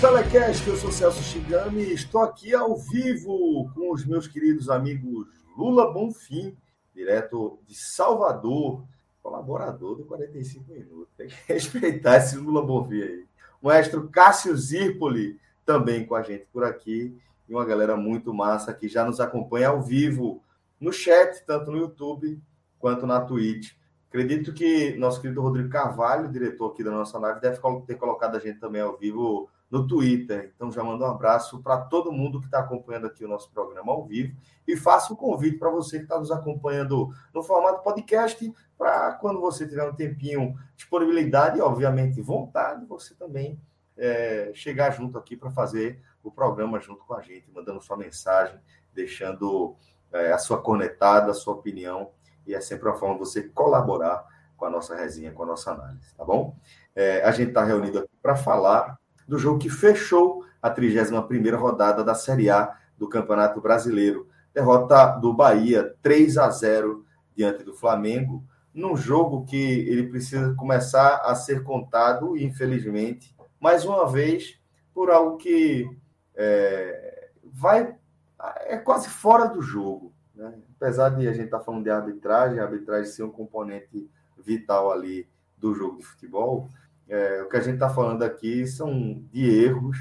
Telecast, eu sou Celso Shigami e estou aqui ao vivo com os meus queridos amigos Lula Bonfim, direto de Salvador, colaborador do 45 Minutos. Tem que respeitar esse Lula Bonfim aí. O maestro Cássio Zirpoli também com a gente por aqui. E uma galera muito massa que já nos acompanha ao vivo no chat, tanto no YouTube quanto na Twitch. Acredito que nosso querido Rodrigo Carvalho, diretor aqui da nossa live, deve ter colocado a gente também ao vivo no Twitter. Então já mando um abraço para todo mundo que está acompanhando aqui o nosso programa ao vivo e faço um convite para você que está nos acompanhando no formato podcast, para quando você tiver um tempinho, disponibilidade e, obviamente, vontade, você também é, chegar junto aqui para fazer o programa junto com a gente, mandando sua mensagem, deixando é, a sua cornetada, a sua opinião, e é sempre uma forma de você colaborar com a nossa resenha, com a nossa análise, tá bom? É, a gente está reunido aqui para falar do jogo que fechou a 31ª rodada da Série A do Campeonato Brasileiro. Derrota do Bahia 3 a 0 diante do Flamengo, num jogo que ele precisa começar a ser contado, infelizmente, mais uma vez, por algo que é, vai é quase fora do jogo. Né? Apesar de a gente estar tá falando de arbitragem, a arbitragem ser um componente vital ali do jogo de futebol, é, o que a gente está falando aqui são de erros,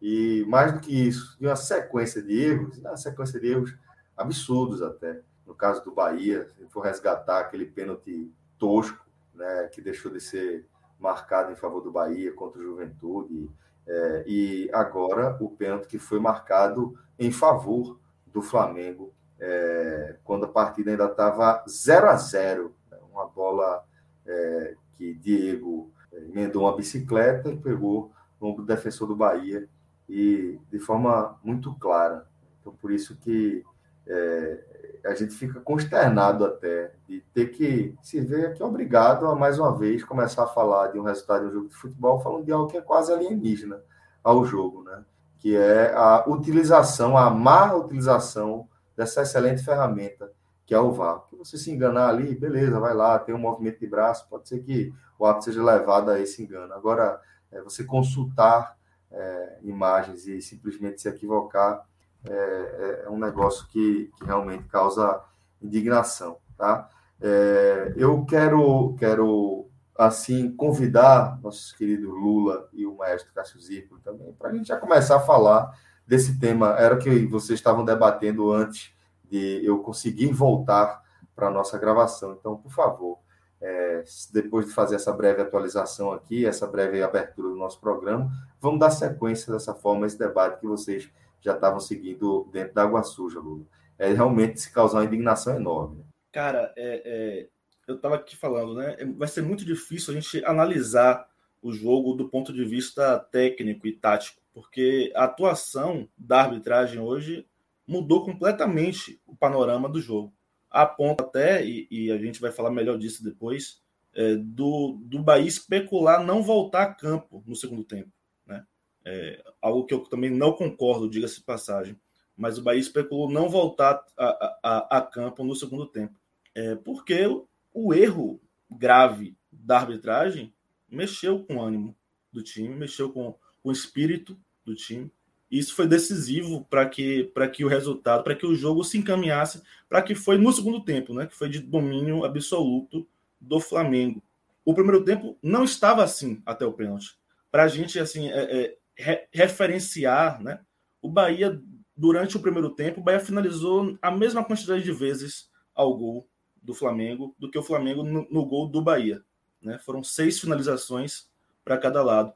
e mais do que isso, de uma sequência de erros, uma sequência de erros absurdos até. No caso do Bahia, se for resgatar aquele pênalti tosco, né, que deixou de ser marcado em favor do Bahia contra o Juventude, é, e agora o pênalti que foi marcado em favor do Flamengo, é, quando a partida ainda estava 0 a 0 né, uma bola é, que Diego emendou uma bicicleta e pegou no ombro do defensor do Bahia e de forma muito clara. Então, por isso que é, a gente fica consternado até de ter que se ver aqui obrigado a, mais uma vez, começar a falar de um resultado de um jogo de futebol, falando de algo que é quase alienígena ao jogo, né? que é a utilização, a má utilização dessa excelente ferramenta que é o VAR. Se você se enganar ali, beleza, vai lá, tem um movimento de braço, pode ser que o árbitro seja levado a esse engano. Agora, é, você consultar é, imagens e simplesmente se equivocar é, é, é um negócio que, que, realmente causa indignação, tá? É, eu quero, quero assim convidar nosso querido Lula e o maestro Cássio Zirco também para a gente já começar a falar desse tema. Era o que vocês estavam debatendo antes de eu conseguir voltar para a nossa gravação. Então, por favor, é, depois de fazer essa breve atualização aqui, essa breve abertura do nosso programa, vamos dar sequência dessa forma esse debate que vocês já estavam seguindo dentro da água suja, Lula. É realmente se causar uma indignação enorme. Cara, é, é, eu estava aqui falando, né? É, vai ser muito difícil a gente analisar o jogo do ponto de vista técnico e tático, porque a atuação da arbitragem hoje mudou completamente o panorama do jogo a ponto até, e, e, a gente vai falar melhor disso depois, é, do, do Bahia especular não voltar a campo no segundo tempo. Né? É, algo que eu também não concordo, diga-se passagem. Mas o Bahia especulou não voltar a, a, a campo no segundo tempo. É, porque o, o erro grave da arbitragem mexeu com o ânimo do time, mexeu com, com o espírito do time isso foi decisivo para que, que o resultado, para que o jogo se encaminhasse, para que foi no segundo tempo, né, que foi de domínio absoluto do Flamengo. O primeiro tempo não estava assim até o pênalti. Para a gente assim é, é, referenciar, né, o Bahia durante o primeiro tempo, o Bahia finalizou a mesma quantidade de vezes ao gol do Flamengo do que o Flamengo no, no gol do Bahia. Né? Foram seis finalizações para cada lado.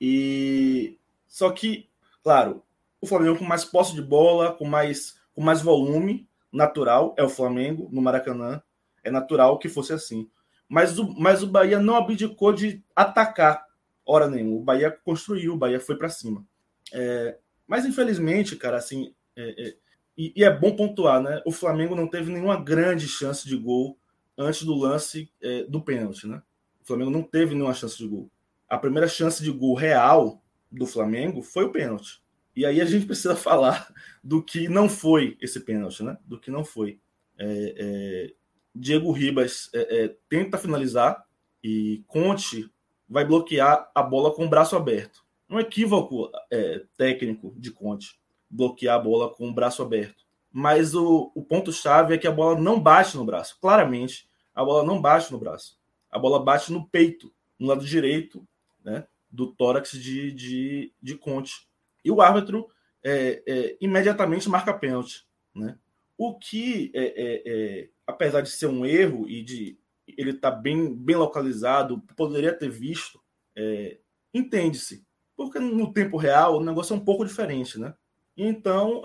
E só que, claro, o Flamengo com mais posse de bola, com mais, com mais volume natural, é o Flamengo no Maracanã. É natural que fosse assim. Mas o, mas o Bahia não abdicou de atacar hora nenhuma. O Bahia construiu, o Bahia foi para cima. É, mas infelizmente, cara, assim, é, é, e, e, é bom pontuar, né? O Flamengo não teve nenhuma grande chance de gol antes do lance é, do pênalti, né? O Flamengo não teve nenhuma chance de gol. A primeira chance de gol real do Flamengo foi o pênalti. E aí a gente precisa falar do que não foi esse pênalti, né? Do que não foi. É, é, Diego Ribas é, é, tenta finalizar e Conte vai bloquear a bola com o braço aberto. Um equívoco é, técnico de Conte, bloquear a bola com o braço aberto. Mas o, o ponto-chave é que a bola não bate no braço. Claramente, a bola não bate no braço. A bola bate no peito, no lado direito né, do tórax de, de, de Conte. E o árbitro é, é, imediatamente marca pênalti. Né? O que, é, é, é, apesar de ser um erro e de ele estar tá bem, bem localizado, poderia ter visto, é, entende-se. Porque no tempo real o negócio é um pouco diferente, né? Então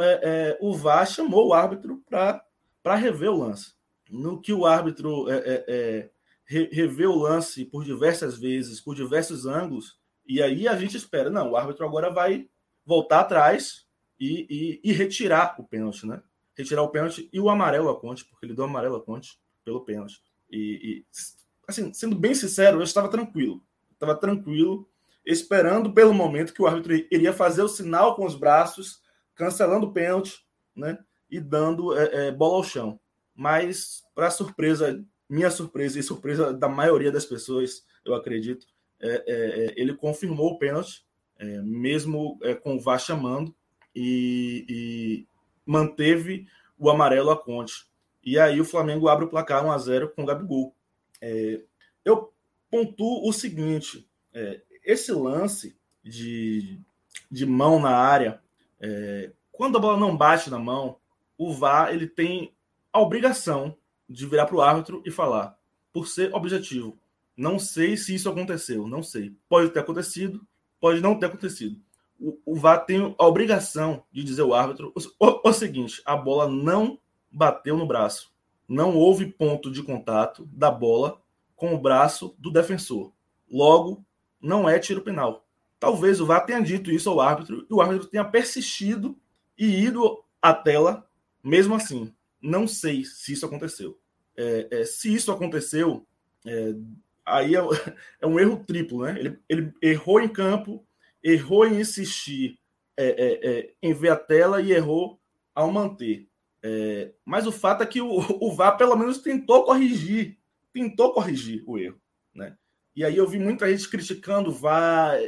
o VAR chamou o árbitro para rever o lance. No que o árbitro rever o lance por diversas vezes, por diversos ângulos, e aí a gente espera, não, o árbitro agora vai voltar atrás e, e, e retirar o pênalti, né? retirar o pênalti e o amarelo a Conte, porque ele deu amarelo a Conte pelo pênalti. E, e, assim, sendo bem sincero, eu estava tranquilo. Estava tranquilo, esperando pelo momento que o árbitro iria fazer o sinal com os braços, cancelando o pênalti, né? E dando é, é, bola ao chão. Mas, para surpresa, minha surpresa e surpresa da maioria das pessoas, eu acredito, é, é, é ele confirmou o pênalti, é, mesmo com o VAR chamando, e, manteve o amarelo a Conte. E aí o Flamengo abre o placar 1 a 0 com o Gabigol. Eu pontuo o seguinte: esse lance de, de mão na área, quando a bola não bate na mão, o VAR ele tem a obrigação de virar para o árbitro e falar, por ser objetivo. Não sei se isso aconteceu, não sei. Pode ter acontecido, pode não ter acontecido o, o VAR tem a obrigação de dizer ao árbitro o, o, o seguinte: a bola não bateu no braço. Não houve ponto de contato da bola com o braço do defensor. Logo, não é tiro penal. Talvez o VAR tenha dito isso ao árbitro e o árbitro tenha persistido e ido à tela mesmo assim. Não sei se isso aconteceu. É, é, se isso aconteceu, é, aí é, é, um erro triplo, né? Ele, ele errou em campo, errou em insistir é, é, é, em ver a tela e errou ao manter. É, mas o fato é que o, o VAR pelo menos tentou corrigir, tentou corrigir o erro. Né? E aí eu vi muita gente criticando o VAR.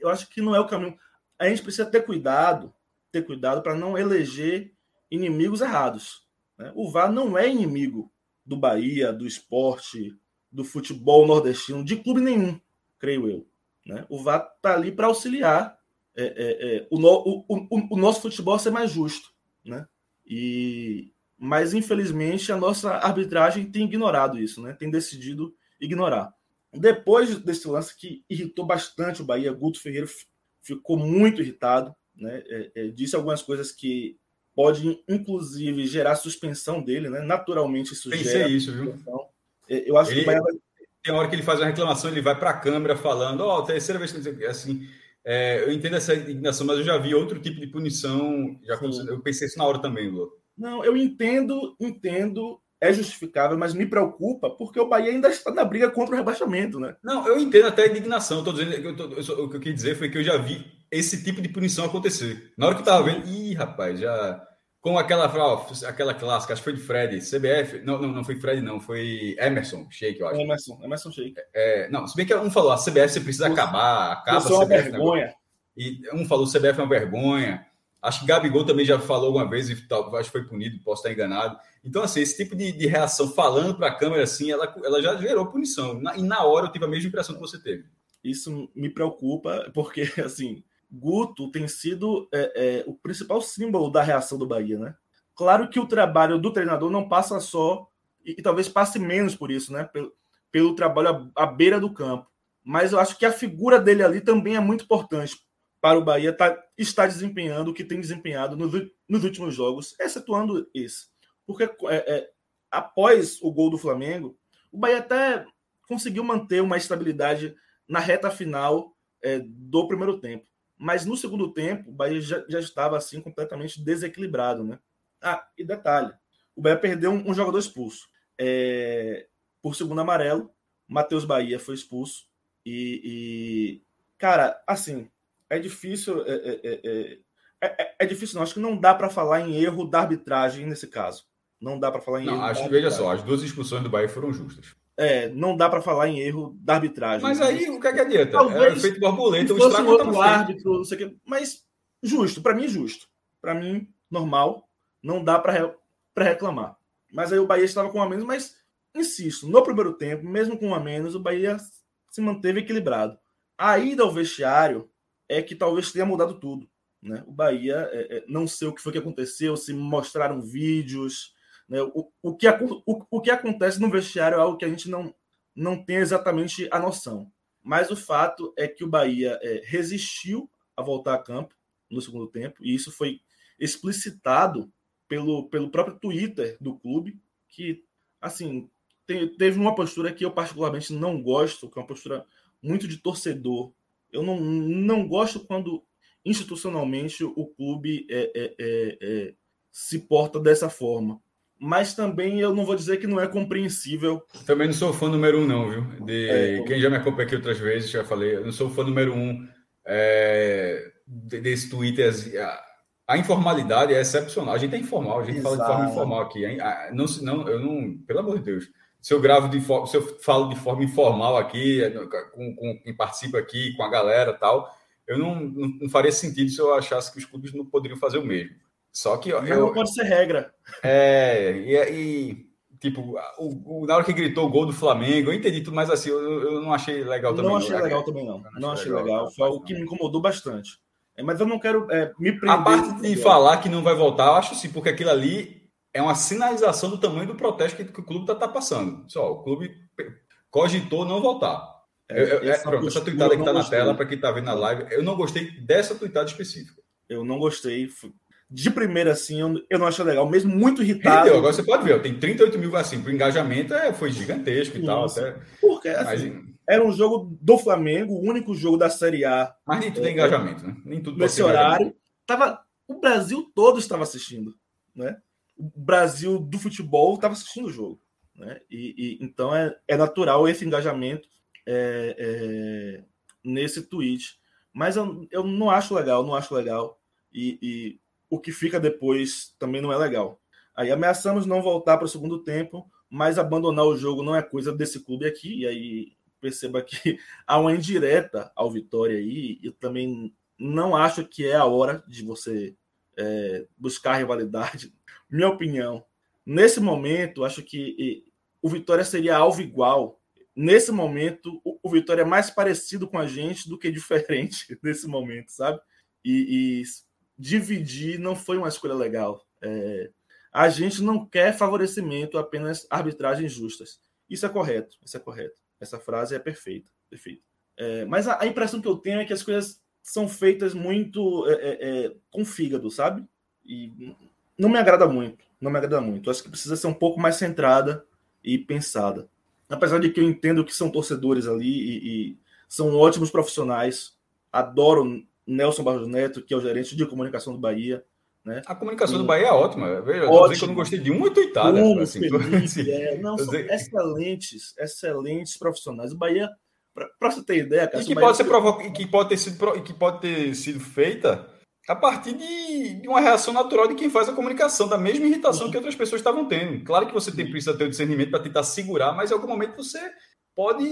Eu acho que não é o caminho. A gente precisa ter cuidado, ter cuidado para não eleger inimigos errados. Né? O VAR não é inimigo do Bahia, do esporte, do futebol nordestino, de clube nenhum, creio eu. Né? O VAR está ali para auxiliar é, é, é, o, no, o, o, o, nosso futebol a ser mais justo. Né? E, mas, infelizmente, a nossa arbitragem tem ignorado isso, né? tem decidido ignorar. Depois desse lance que irritou bastante o Bahia, Guto Ferreira ficou muito irritado, né? É, é, disse algumas coisas que pode, inclusive, gerar suspensão dele, né? Naturalmente, isso Pensei gera isso, viu? Eu acho ele, que o Bahia vai tem hora que ele faz uma reclamação, ele vai para a câmera falando, ó, oh, terceira vez que assim, é, eu entendo essa indignação, mas eu já vi outro tipo de punição, já eu pensei isso na hora também, Lu. Não, eu entendo, entendo, é justificável, mas me preocupa porque o Bahia ainda está na briga contra o rebaixamento, né? Não, eu entendo até a indignação, tô dizendo, eu tô, eu, o que eu quis dizer foi que eu já vi esse tipo de punição acontecer. Na hora que eu tava vendo, ih, rapaz, já com aquela, aquela clássica, acho que foi de Fred, CBF. Não, não, não foi Fred, não, foi Emerson Sheik, eu acho. Emerson, Emerson Sheik. É, não, se bem que um falou, a CBF você precisa acabar, acaba a CBF. É uma vergonha. E um falou, CBF é uma vergonha. Acho que Gabigol também já falou alguma vez, e tal, acho que foi punido, posso estar enganado. Então, assim, esse tipo de, de reação falando para a câmera, assim, ela, ela já gerou punição. Na, e na hora eu tive a mesma impressão que você teve. Isso me preocupa, porque, assim, Guto tem sido é, é, o principal símbolo da reação do Bahia, né? Claro que o trabalho do treinador não passa só e, e, talvez passe menos por isso, né? Pelo, pelo trabalho à, à, beira do campo. Mas eu acho que a figura dele ali também é muito importante para o Bahia tá, estar desempenhando o que tem desempenhado nos, nos últimos jogos, excetuando esse. Porque é, é, após o gol do Flamengo, o Bahia até conseguiu manter uma estabilidade na reta final é, do primeiro tempo. Mas no segundo tempo, o Bahia já, já, estava assim completamente desequilibrado, né? Ah, e detalhe, o Bahia perdeu um, um jogador expulso. É, por segundo amarelo, Matheus Bahia foi expulso. E, e, cara, assim, é difícil. É é, é, é, é, é difícil, não. Acho que não dá para falar em erro da arbitragem nesse caso. Não dá para falar em não, erro. Acho que, veja só, as duas expulsões do Bahia foram justas. É, não dá para falar em erro da arbitragem. Mas aí o que, é que adianta? Talvez, é feito borboleta, o estrago um outro árbitro, não sei o quê. Mas justo, para mim justo. Para mim normal, não dá para reclamar. Mas aí o Bahia estava com um a menos, mas insisto, no primeiro tempo, mesmo com um a menos, o Bahia se manteve equilibrado. A ida ao vestiário é que talvez tenha mudado tudo. Né? O Bahia, é, é, não sei o que foi que aconteceu, se mostraram vídeos. Né? O, o, que, o, o que acontece no vestiário é algo que a gente não, não tem exatamente a noção. Mas o fato é que o Bahia é, resistiu a voltar a campo no segundo tempo, e isso foi explicitado pelo, pelo próprio Twitter do clube, que, assim, tem, teve uma postura que eu particularmente não gosto, que é uma postura muito de torcedor. Eu não, não gosto quando institucionalmente o clube é, é, é, é, se porta dessa forma. Mas também eu não vou dizer que não é compreensível. Também não sou fã número um, não, viu? De é, quem já me acompanha aqui outras vezes, já falei, eu não sou fã número um é, desse Twitter. Assim, a informalidade é excepcional. A gente é informal, a gente Exato. fala de forma informal aqui. Não, não, eu não, pelo amor de Deus. Se eu gravo de se eu falo de forma informal aqui, é, com, com quem participa aqui, com a galera tal, eu não, não, não, faria sentido se eu achasse que os clubes não poderiam fazer o mesmo. Só que eu, não pode ser regra. É, e, e tipo, o, o, na hora que gritou o gol do Flamengo, eu entendi tudo, mas assim, eu, eu não achei legal também. Não achei não. legal também, não. Não, não achei legal. legal. Foi algo que me incomodou bastante. É, mas eu não quero é, me prender. A parte de falar que não vai voltar, eu acho sim, porque aquilo ali é uma sinalização do tamanho do protesto que, que o clube está tá passando. Só, o clube cogitou não voltar. É, eu, essa, pronto, essa tuitada que está na tela, para quem está vendo na live, eu não gostei dessa tuitada específica. Eu não gostei. De primeira, assim, eu, eu não achei legal, mesmo muito irritado. Entendeu? Agora você pode ver, tem 38 mil, assim, o engajamento é, foi gigantesco e tal. Até... Porque, assim, Mas, era um jogo do Flamengo, o único jogo da Série A. Mas nem tudo é engajamento, né? Nem tudo Nesse horário. Tava, o Brasil todo estava assistindo, né? O Brasil do futebol estava assistindo o jogo, né? E, e então é, é natural esse engajamento é, é, nesse tweet. Mas eu, eu não acho legal, não acho legal. E, e o que fica depois também não é legal. Aí ameaçamos não voltar para o segundo tempo, mas abandonar o jogo não é coisa desse clube aqui. E aí perceba que há uma indireta ao Vitória aí. Eu também não acho que é a hora de você é, buscar rivalidade. Minha opinião, nesse momento, acho que o Vitória seria alvo igual. Nesse momento, o, Vitória é mais parecido com a gente do que diferente nesse momento, sabe? E, e dividir não foi uma escolha legal. É, a gente não quer favorecimento, apenas arbitragens justas. Isso é correto, isso é correto. Essa frase é perfeita, perfeita. É, mas a, a, impressão que eu tenho é que as coisas são feitas muito é, é, é, com fígado, sabe? E não me agrada muito, não me agrada muito. Acho que precisa ser um pouco mais centrada e pensada. Apesar de que eu entendo que são torcedores ali e, e são ótimos profissionais. Adoro Nelson Barros Neto, que é o gerente de comunicação do Bahia. Né? A comunicação e... do Bahia é ótima. Veja, eu que eu não gostei de uma tuitada. Assim, Felipe, é, não, são dizer... excelentes, excelentes profissionais. O Bahia, para você ter ideia, cara, e que, Bahia... pode ser provo... que pode ter sido que pode ter sido feita a partir de, uma reação natural de quem faz a comunicação, da mesma irritação que outras pessoas estavam tendo. Claro que você tem, precisa ter o discernimento para tentar segurar, mas em algum momento você pode.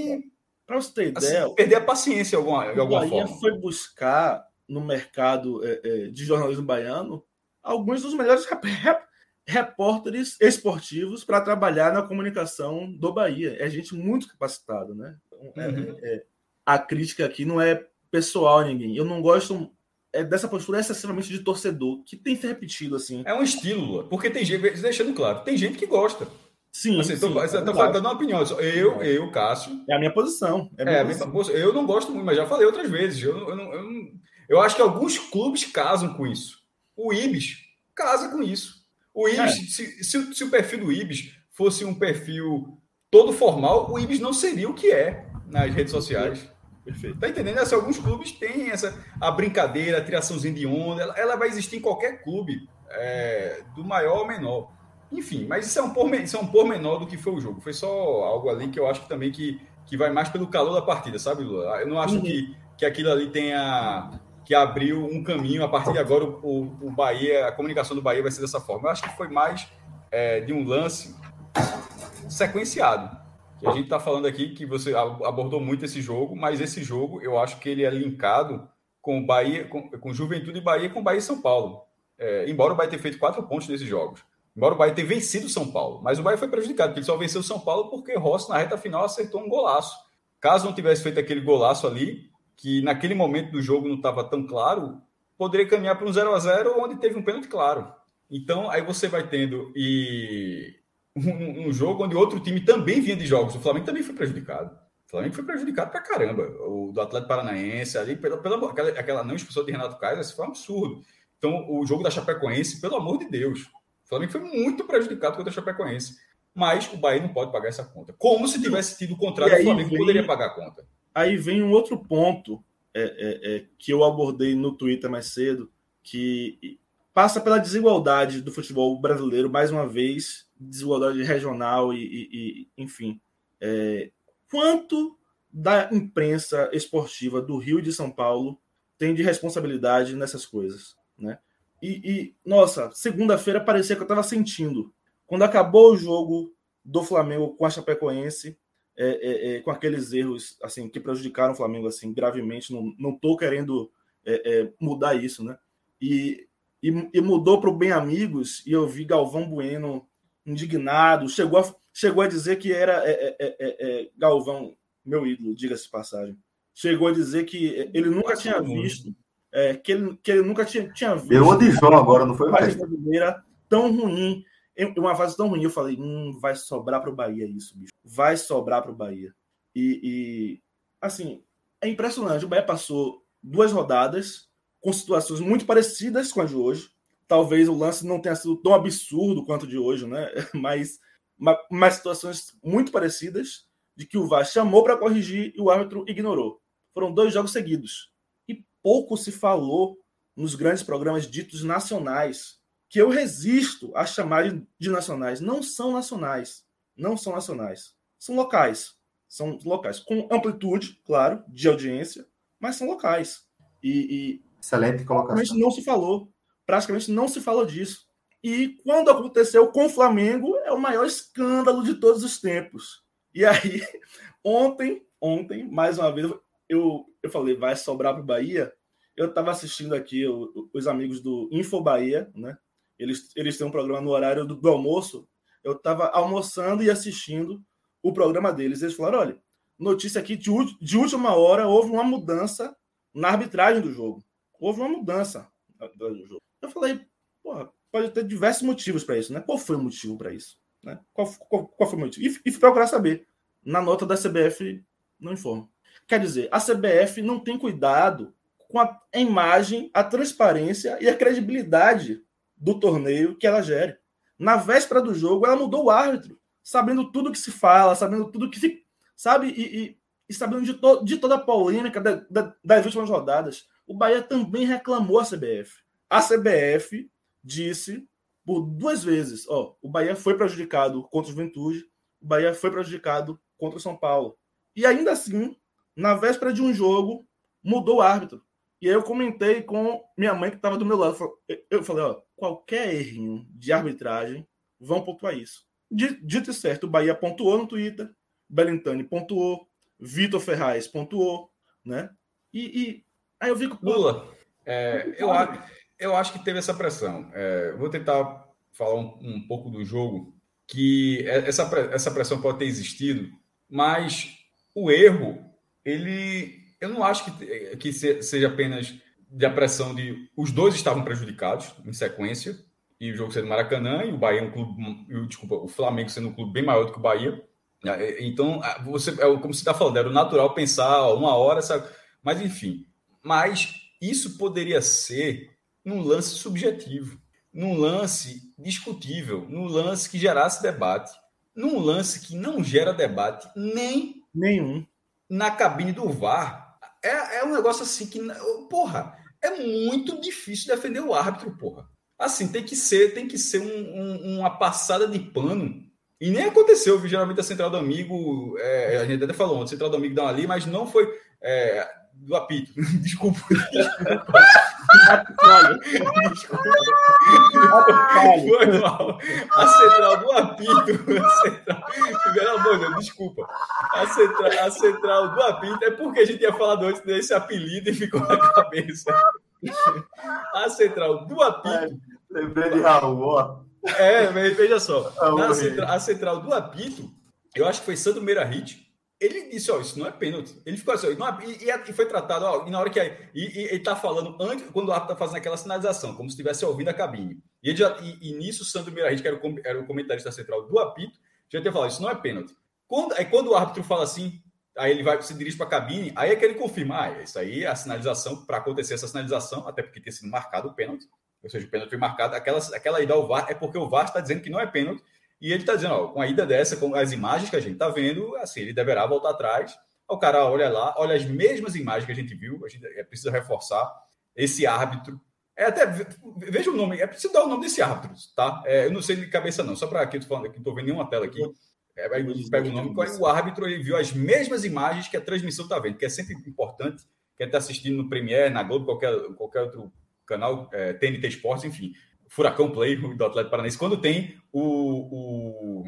Para você ter assim, ideia, assim, perder a paciência de alguma, de alguma Bahia forma. foi buscar no mercado é, é, de jornalismo baiano alguns dos melhores repórteres esportivos para trabalhar na comunicação do Bahia. É gente muito capacitada, né? Então, é, uhum. é, a crítica aqui não é pessoal a ninguém. Eu não gosto é, dessa postura excessivamente de torcedor, que tem se repetido assim. É um estilo, porque tem gente, deixando claro, tem gente que gosta. Sim, assim, sim. Estou é falando uma opinião. Eu, eu, Cássio. É a minha posição. É minha, é posição. Eu não gosto muito, mas já falei outras vezes. Eu, eu, eu, eu, eu acho que alguns clubes casam com isso. O Ibis casa com isso. O Ibis, é. se, se, se, o perfil do Ibis fosse um perfil todo formal, o Ibis não seria o que é nas redes sociais. Perfeito. Tá entendendo? Assim, alguns clubes têm essa a brincadeira, a tiraçãozinha de onda, ela, ela vai existir em qualquer clube, é, do maior ao menor. Enfim, mas isso é um pormenor, isso é um pormenor do que foi o jogo. Foi só algo ali que eu acho que também que, que vai mais pelo calor da partida, sabe, Lula? Eu não acho uhum. que, que aquilo ali tenha que abriu um caminho. A partir de agora, o, o Bahia, a comunicação do Bahia vai ser dessa forma. Eu acho que foi mais é, de um lance sequenciado. a gente está falando aqui que você abordou muito esse jogo, mas esse jogo eu acho que ele é linkado com Bahia, com, com Juventude Bahia com Bahia e São Paulo. É, embora o Bahia tenha feito quatro pontos nesses jogos. Embora o Bahia tenha vencido São Paulo. Mas o Bahia foi prejudicado, porque ele só venceu São Paulo porque Rossi, na reta final, acertou um golaço. Caso não tivesse feito aquele golaço ali, que naquele momento do jogo não estava tão claro, poderia caminhar para um 0 a 0 onde teve um pênalti claro. Então, aí você vai tendo e um, um, jogo onde outro time também vinha de jogos. O Flamengo também foi prejudicado. O Flamengo foi prejudicado para caramba. O do Atlético Paranaense, ali, pela, pela aquela, aquela não expulsão de Renato Kaiser, isso foi um absurdo. Então, o jogo da Chapecoense, pelo amor de Deus, o Flamengo foi muito prejudicado contra a Chapecoense. Mas o Bahia não pode pagar essa conta. Como se tivesse tido o contrário, o Flamengo vem... poderia pagar a conta. Aí vem um outro ponto é, é, é, que eu abordei no Twitter mais cedo, que passa pela desigualdade do futebol brasileiro, mais uma vez, desigualdade regional e, e, e enfim. É, quanto da imprensa esportiva do Rio e de São Paulo tem de responsabilidade nessas coisas, né? E, e nossa, segunda-feira parecia que eu estava sentindo. Quando acabou o jogo do Flamengo com a Chapecoense, é, é, é, com aqueles erros assim que prejudicaram o Flamengo assim gravemente. Não, não tô querendo é, é, mudar isso, né? E, e, e mudou para o Bem Amigos e eu vi Galvão Bueno indignado, chegou a, chegou a dizer que era é, Galvão, meu ídolo, diga-se passagem. Chegou a dizer que ele nunca tinha visto, que, ele, que ele nunca tinha, tinha visto. Eu de João agora, não foi mais. brasileira tão ruim uma fase tão ruim, eu falei, hum, vai sobrar para o Bahia isso, bicho. Vai sobrar para o Bahia. E, e, assim, é impressionante. O Bahia passou duas rodadas com situações muito parecidas com a de hoje. Talvez o lance não tenha sido tão absurdo quanto o de hoje, né? Mas, mas situações muito parecidas de que o VAR chamou para corrigir e o árbitro ignorou. Foram dois jogos seguidos. Pouco se falou nos grandes programas ditos nacionais que eu resisto a chamar de nacionais. Não são nacionais. Não são nacionais. São locais. São locais. Com amplitude, claro, de audiência, mas são locais. E, e Excelente colocação. Praticamente não se falou. Praticamente não se falou disso. E quando aconteceu com o Flamengo, é o maior escândalo de todos os tempos. E aí, ontem, ontem, mais uma vez, eu, eu falei, vai sobrar para o Bahia. Eu estava assistindo aqui os amigos do Info Bahia, né? Eles, eles têm um programa no horário do, do almoço. Eu estava almoçando e assistindo o programa deles. Eles falaram: olha, notícia aqui de, de última hora, houve uma mudança na arbitragem do jogo. Houve uma mudança do jogo. Eu falei, porra, pode ter diversos motivos para isso, né? Qual foi o motivo para isso? Né? Qual, qual, qual, foi o motivo? E, e procurar saber. Na nota da CBF, não informa. Quer dizer, a CBF não tem cuidado com a imagem, a transparência e a credibilidade do torneio que ela gere. Na véspera do jogo, ela mudou o árbitro, sabendo tudo que se fala, sabendo tudo que se. Sabe? E, e, e sabendo de, to, de, toda a polêmica da, da, das últimas rodadas. O Bahia também reclamou a CBF. A CBF disse por duas vezes: ó, o Bahia foi prejudicado contra o Juventude, o Bahia foi prejudicado contra o São Paulo. E ainda assim, na véspera de um jogo, mudou o árbitro. E aí eu comentei com minha mãe que estava do meu lado. Eu falei, ó, qualquer errinho de arbitragem vão pontuar isso. Dito e certo, o Bahia pontuou no Twitter, Belintani pontuou, Vitor Ferraz pontuou, né? E, e aí eu vi que. Lula, é, eu, eu acho que teve essa pressão. É, vou tentar falar um, um, pouco do jogo, que é, essa, essa pressão pode ter existido, mas o erro, ele. Eu não acho que, que seja apenas de a pressão de os dois estavam prejudicados em sequência e o jogo sendo Maracanã, e o Bahia é um clube, desculpa, o Flamengo sendo um clube bem maior do que o Bahia. É, então, você, é como você está falando, era o natural pensar ó, uma hora, sabe? Mas enfim, mas isso poderia ser num lance subjetivo, num lance discutível, num lance que gerasse debate, num lance que não gera debate nem nenhum na cabine do VAR. É, é um negócio assim que, porra, é muito difícil defender o árbitro, porra. Assim, tem que ser, tem que ser um, um, uma passada de pano. E nem aconteceu, geralmente a central do amigo, é, a gente até falou, a central do amigo dá ali, mas não foi. É, do apito. Desculpa. Desculpa. Foi mal. A central do apito. A central, pelo amor de Deus, desculpa. A central, a central do apito é porque a gente tinha falado antes desse apelido e ficou na cabeça. A central do apito. lembrei de Raul, ó. É, veja só. Central, a central do apito, eu acho que foi Sandro Meira Hit ele disse, ó, isso não é pênalti. Ele ficou assim, ó, é, e, e, foi tratado, ó, e na hora que e, e, ele tá falando antes, quando o árbitro tá fazendo aquela sinalização, como se estivesse ouvindo a cabine. E, ele já, e, e nisso o Sandro Mirahit, que era o, era o comentarista central do apito, já tinha falado, isso não é pênalti. Quando, aí quando o árbitro fala assim, aí ele vai se dirige para a cabine, aí é que ele confirma, ah, isso aí é a sinalização, para acontecer essa sinalização, até porque tinha sido marcado o pênalti, ou seja, o pênalti foi marcado, aquela, aquela ida ao VAR é porque o VAR está dizendo que não é pênalti, e ele está dizendo, ó, com a ida dessa, com as imagens que a gente está vendo, assim, ele deverá voltar atrás. O cara olha lá, olha as mesmas imagens que a gente viu, a gente é preciso reforçar esse árbitro. É até veja o nome, é preciso dar o nome desse árbitro, tá? É, eu não sei de cabeça não, só para aqui, estou falando aqui, não estou vendo nenhuma tela aqui. É, pega o nome, qual é o árbitro, ele viu as mesmas imagens que a transmissão está vendo, que é sempre importante. Quem está assistindo no Premiere, na Globo, qualquer, qualquer outro canal, é, TNT Esportes, enfim, Furacão Play do Atlético Paranaense, quando tem o, o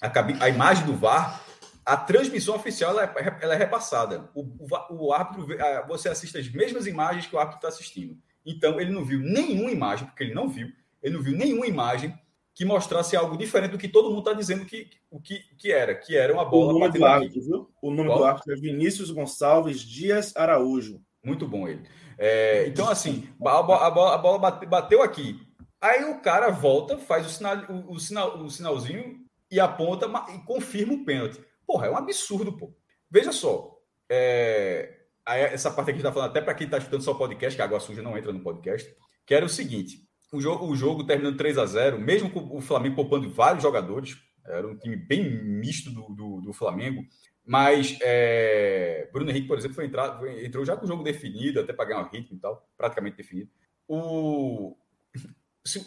a, a, imagem do VAR, a transmissão oficial ela é, ela é repassada. O, o, o, árbitro, você assiste as mesmas imagens que o árbitro está assistindo. Então, ele não viu nenhuma imagem, porque ele não viu, ele não viu nenhuma imagem que mostrasse algo diferente do que todo mundo está dizendo que, o que, que era, que era uma bola. O nome do árbitro, viu? O nome Qual? do árbitro é Vinícius Gonçalves Dias Araújo. Muito bom ele. É, então, assim, a, bola, a bola bateu aqui. Aí o cara volta, faz o, sinal, o, sinal, o sinalzinho e aponta e confirma o pênalti. Porra, é um absurdo, pô. Veja só. É, essa parte aqui está falando, até para quem está escutando só o podcast, que a água suja não entra no podcast, que era o seguinte: o jogo, o jogo terminando 3 a 0 mesmo com o Flamengo poupando vários jogadores, era um time bem misto do, do, do Flamengo, mas é, Bruno Henrique, por exemplo, foi entrar, entrou já com o jogo definido, até para ganhar um ritmo e tal, praticamente definido. O,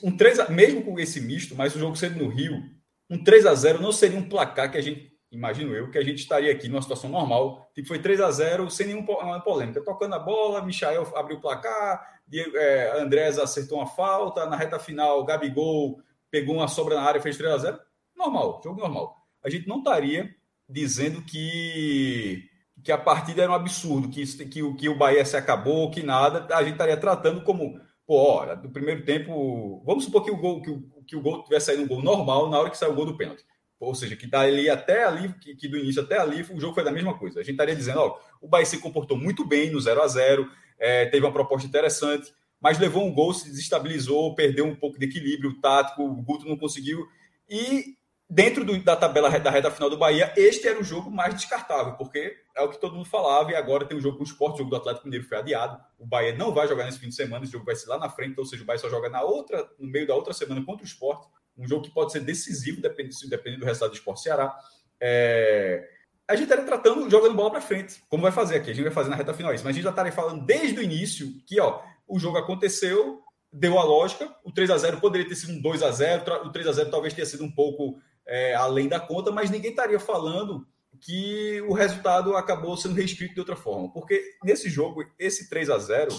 um 3 a, mesmo com esse misto, mas o jogo sendo no Rio, um 3 a 0 não seria um placar que a gente, imagino eu, que a gente estaria aqui numa situação normal. Tipo, foi 3 a 0 sem nenhuma polêmica. Tocando a bola, Michael abriu o placar, é, Andrés acertou uma falta, na reta final, Gabigol pegou uma sobra na área, fez 3 a 0 Normal, jogo normal. A gente não estaria dizendo que que a partida era um absurdo, que, que, que o Bahia se acabou, que nada. A gente estaria tratando como pô, ó, do primeiro tempo, vamos supor que o gol que o, que o gol tivesse saído um gol normal na hora que saiu o gol do pênalti. Ou seja, que tá ali até ali, que, que, do início até ali, o jogo foi da mesma coisa. A gente estaria dizendo, ó, o Bahia se comportou muito bem no 0 a 0 é, teve uma proposta interessante, mas levou um gol, se desestabilizou, perdeu um pouco de equilíbrio tático, o Guto não conseguiu. E dentro do, da tabela da reta final do Bahia, este era o jogo mais descartável, porque é o que todo mundo falava, e agora tem um jogo com o esporte, o jogo do Atlético Mineiro foi adiado. O Bahia não vai jogar nesse fim de semana, esse jogo vai ser lá na frente, ou seja, o Bahia só joga na outra, no meio da outra semana contra o esporte, um jogo que pode ser decisivo, dependendo, dependendo do resultado do esporte Ceará. É... A gente estaria tratando, jogando bola para frente, como vai fazer aqui, a gente vai fazer na reta final isso, mas a gente já estaria falando desde o início que ó, o jogo aconteceu, deu a lógica, o 3 a 0 poderia ter sido um 2 a 0 o 3 a 0 talvez tenha sido um pouco é, além da conta, mas ninguém estaria falando que o resultado acabou sendo reescrito de outra forma. Porque nesse jogo, esse 3 a 0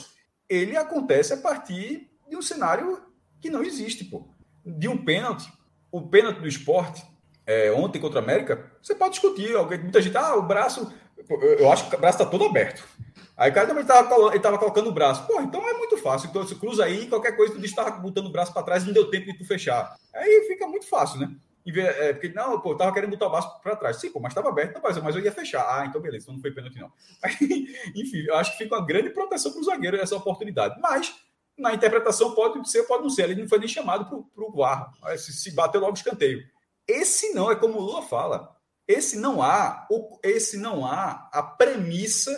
ele acontece a partir de um cenário que não existe, pô. De um pênalti. O pênalti do esporte, é, ontem contra a América, você pode discutir. Alguém, muita gente, ah, o braço. Eu acho que o braço está todo aberto. Aí o cara também estava colocando o braço. Pô, então é muito fácil. Então você cruza aí, qualquer coisa, tu diz que botando o braço para trás não deu tempo de tu fechar. Aí fica muito fácil, né? É, porque, não, pô, eu tava querendo botar o braço para trás. Sim, pô, mas estava aberto, não, mas eu ia fechar. Ah, então beleza, então não foi pênalti, não. Aí, enfim, eu acho que fica uma grande proteção para o zagueiro essa oportunidade. Mas na interpretação pode ser, pode não ser. Ele não foi nem chamado para o VAR. Se, se bateu logo escanteio. Esse não, é como o Lula fala. Esse não há, esse não há a premissa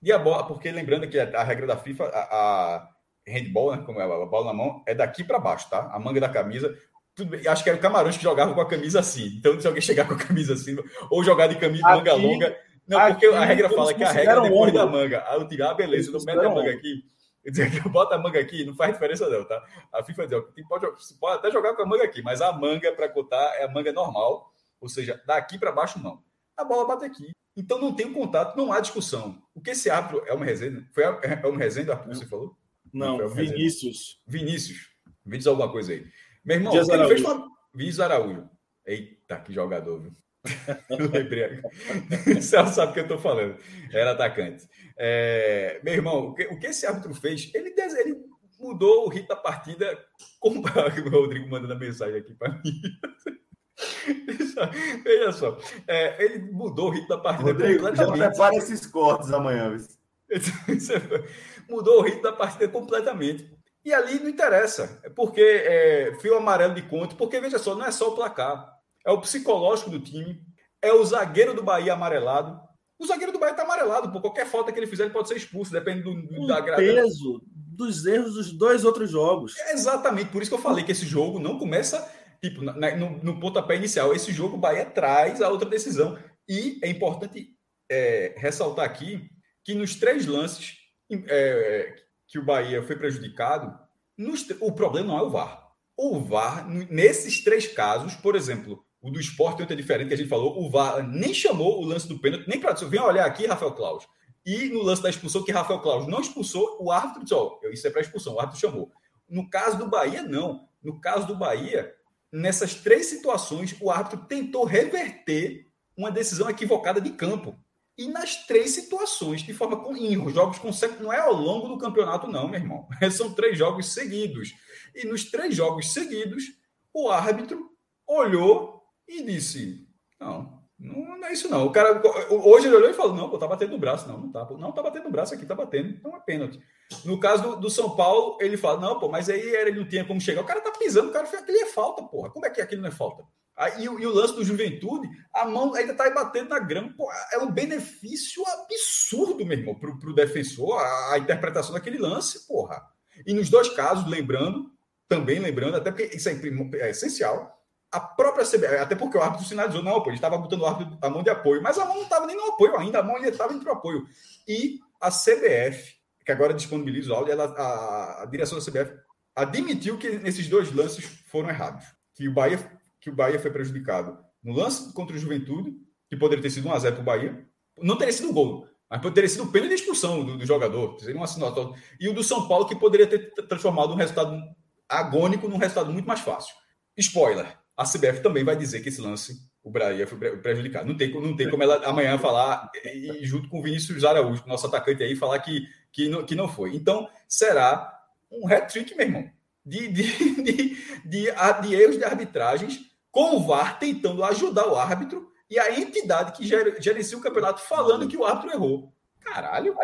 de a bola, porque lembrando que a, regra da FIFA, a, a handball, né, como é a bola na mão, é daqui para baixo, tá? A manga da camisa. Tudo, acho que era o Camarões que jogava com a camisa assim. Então, se alguém chegar com a camisa assim, ou jogar de camisa aqui, manga longa. Não, porque a regra fala que a regra é depois da manga. Aí eu digo, ah, beleza, não mete a manga aqui. Eu que bota a manga aqui, não faz diferença, não, tá? A FIFA diz, pode, pode até jogar com a manga aqui, mas a manga para cotar é a manga normal, ou seja, daqui para baixo não. A bola bate aqui. Então não tem contato, não há discussão. O que esse árbitro é uma resenha? Foi é uma resenha, Arthur, você falou? Não, não Vinícius. Vinícius. Vinícius alguma coisa aí. Meu irmão, Dias ele fez uma... Vinícius Araújo. Eita, que jogador, viu? lembrei. Você sabe o que eu estou falando. Era atacante. É... Meu irmão, o que, o que, esse árbitro fez? Ele, ele mudou o ritmo da partida. Como o Rodrigo mandando a mensagem aqui para mim. Veja só, é, ele mudou o ritmo da partida Rodrigo, completamente. Já prepara esses cortes amanhã. mudou o ritmo da partida completamente. E ali não interessa, é porque é, fio amarelo de conta, porque veja só, não é só o placar, é o psicológico do time, é o zagueiro do Bahia amarelado. O zagueiro do Bahia está amarelado, por qualquer falta que ele fizer, ele pode ser expulso, depende do, do da grade. peso dos erros dos dois outros jogos. É exatamente, por isso que eu falei que esse jogo não começa tipo na, no, no pontapé inicial. Esse jogo o Bahia traz a outra decisão. E é importante é, ressaltar aqui que nos três lances é, que o Bahia foi prejudicado, nos, o problema não é o VAR. O VAR, nesses três casos, por exemplo, o do esporte é diferente que a gente falou, o VAR nem chamou o lance do pênalti, nem para vem olhar aqui, Rafael Claus. E no lance da expulsão, que Rafael Claus não expulsou, o árbitro disse: oh, isso é para expulsão, o árbitro chamou. No caso do Bahia, não. No caso do Bahia, nessas três situações, o árbitro tentou reverter uma decisão equivocada de campo. E nas três situações, de forma com em jogos consecutivos, não é ao longo do campeonato, não, meu irmão. São três jogos seguidos. E nos três jogos seguidos, o árbitro olhou e disse: Não, não, é isso não. O cara, hoje ele olhou e falou: Não, pô, tá batendo no braço. Não, não tá. Não tá batendo no braço aqui, tá batendo. Então é pênalti. No caso do, do, São Paulo, ele fala: Não, pô, mas aí ele não tinha como chegar. O cara tá pisando, o cara fez aquilo é falta, porra. Como é que aquilo não é falta? Aí, e, o lance do Juventude, a mão ainda tá aí batendo na grama. Pô, é um benefício absurdo, meu irmão, pro, pro defensor, a, a interpretação daquele lance, porra. E nos dois casos, lembrando, também lembrando, até porque isso é, é essencial, a própria CBF, até porque o árbitro sinalizou, não, pô, ele estava botando o árbitro, a mão de apoio, mas a mão não estava nem no apoio ainda, a mão ainda estava entre o apoio. E a CBF, que agora disponibiliza o áudio, ela, a, a, direção da CBF admitiu que esses dois lances foram errados, que o Bahia, que o Bahia foi prejudicado no lance contra o Juventude, que poderia ter sido 1x0 para o Bahia, não teria sido um gol, mas poderia ter sido pena de expulsão do, do jogador, seria um assinatório. E o do São Paulo, que poderia ter transformado um resultado agônico num resultado muito mais fácil. Spoiler, a CBF também vai dizer que esse lance, o Bahia foi prejudicado. Não tem, não tem como ela amanhã falar, e junto com o Vinícius Araújo, nosso atacante aí, falar que, que, não, que não foi. Então, será um hat-trick, meu irmão, de, de, de, de, de erros de arbitragens, com o VAR tentando ajudar o árbitro e a entidade que gerencia o campeonato falando que o árbitro errou. Caralho,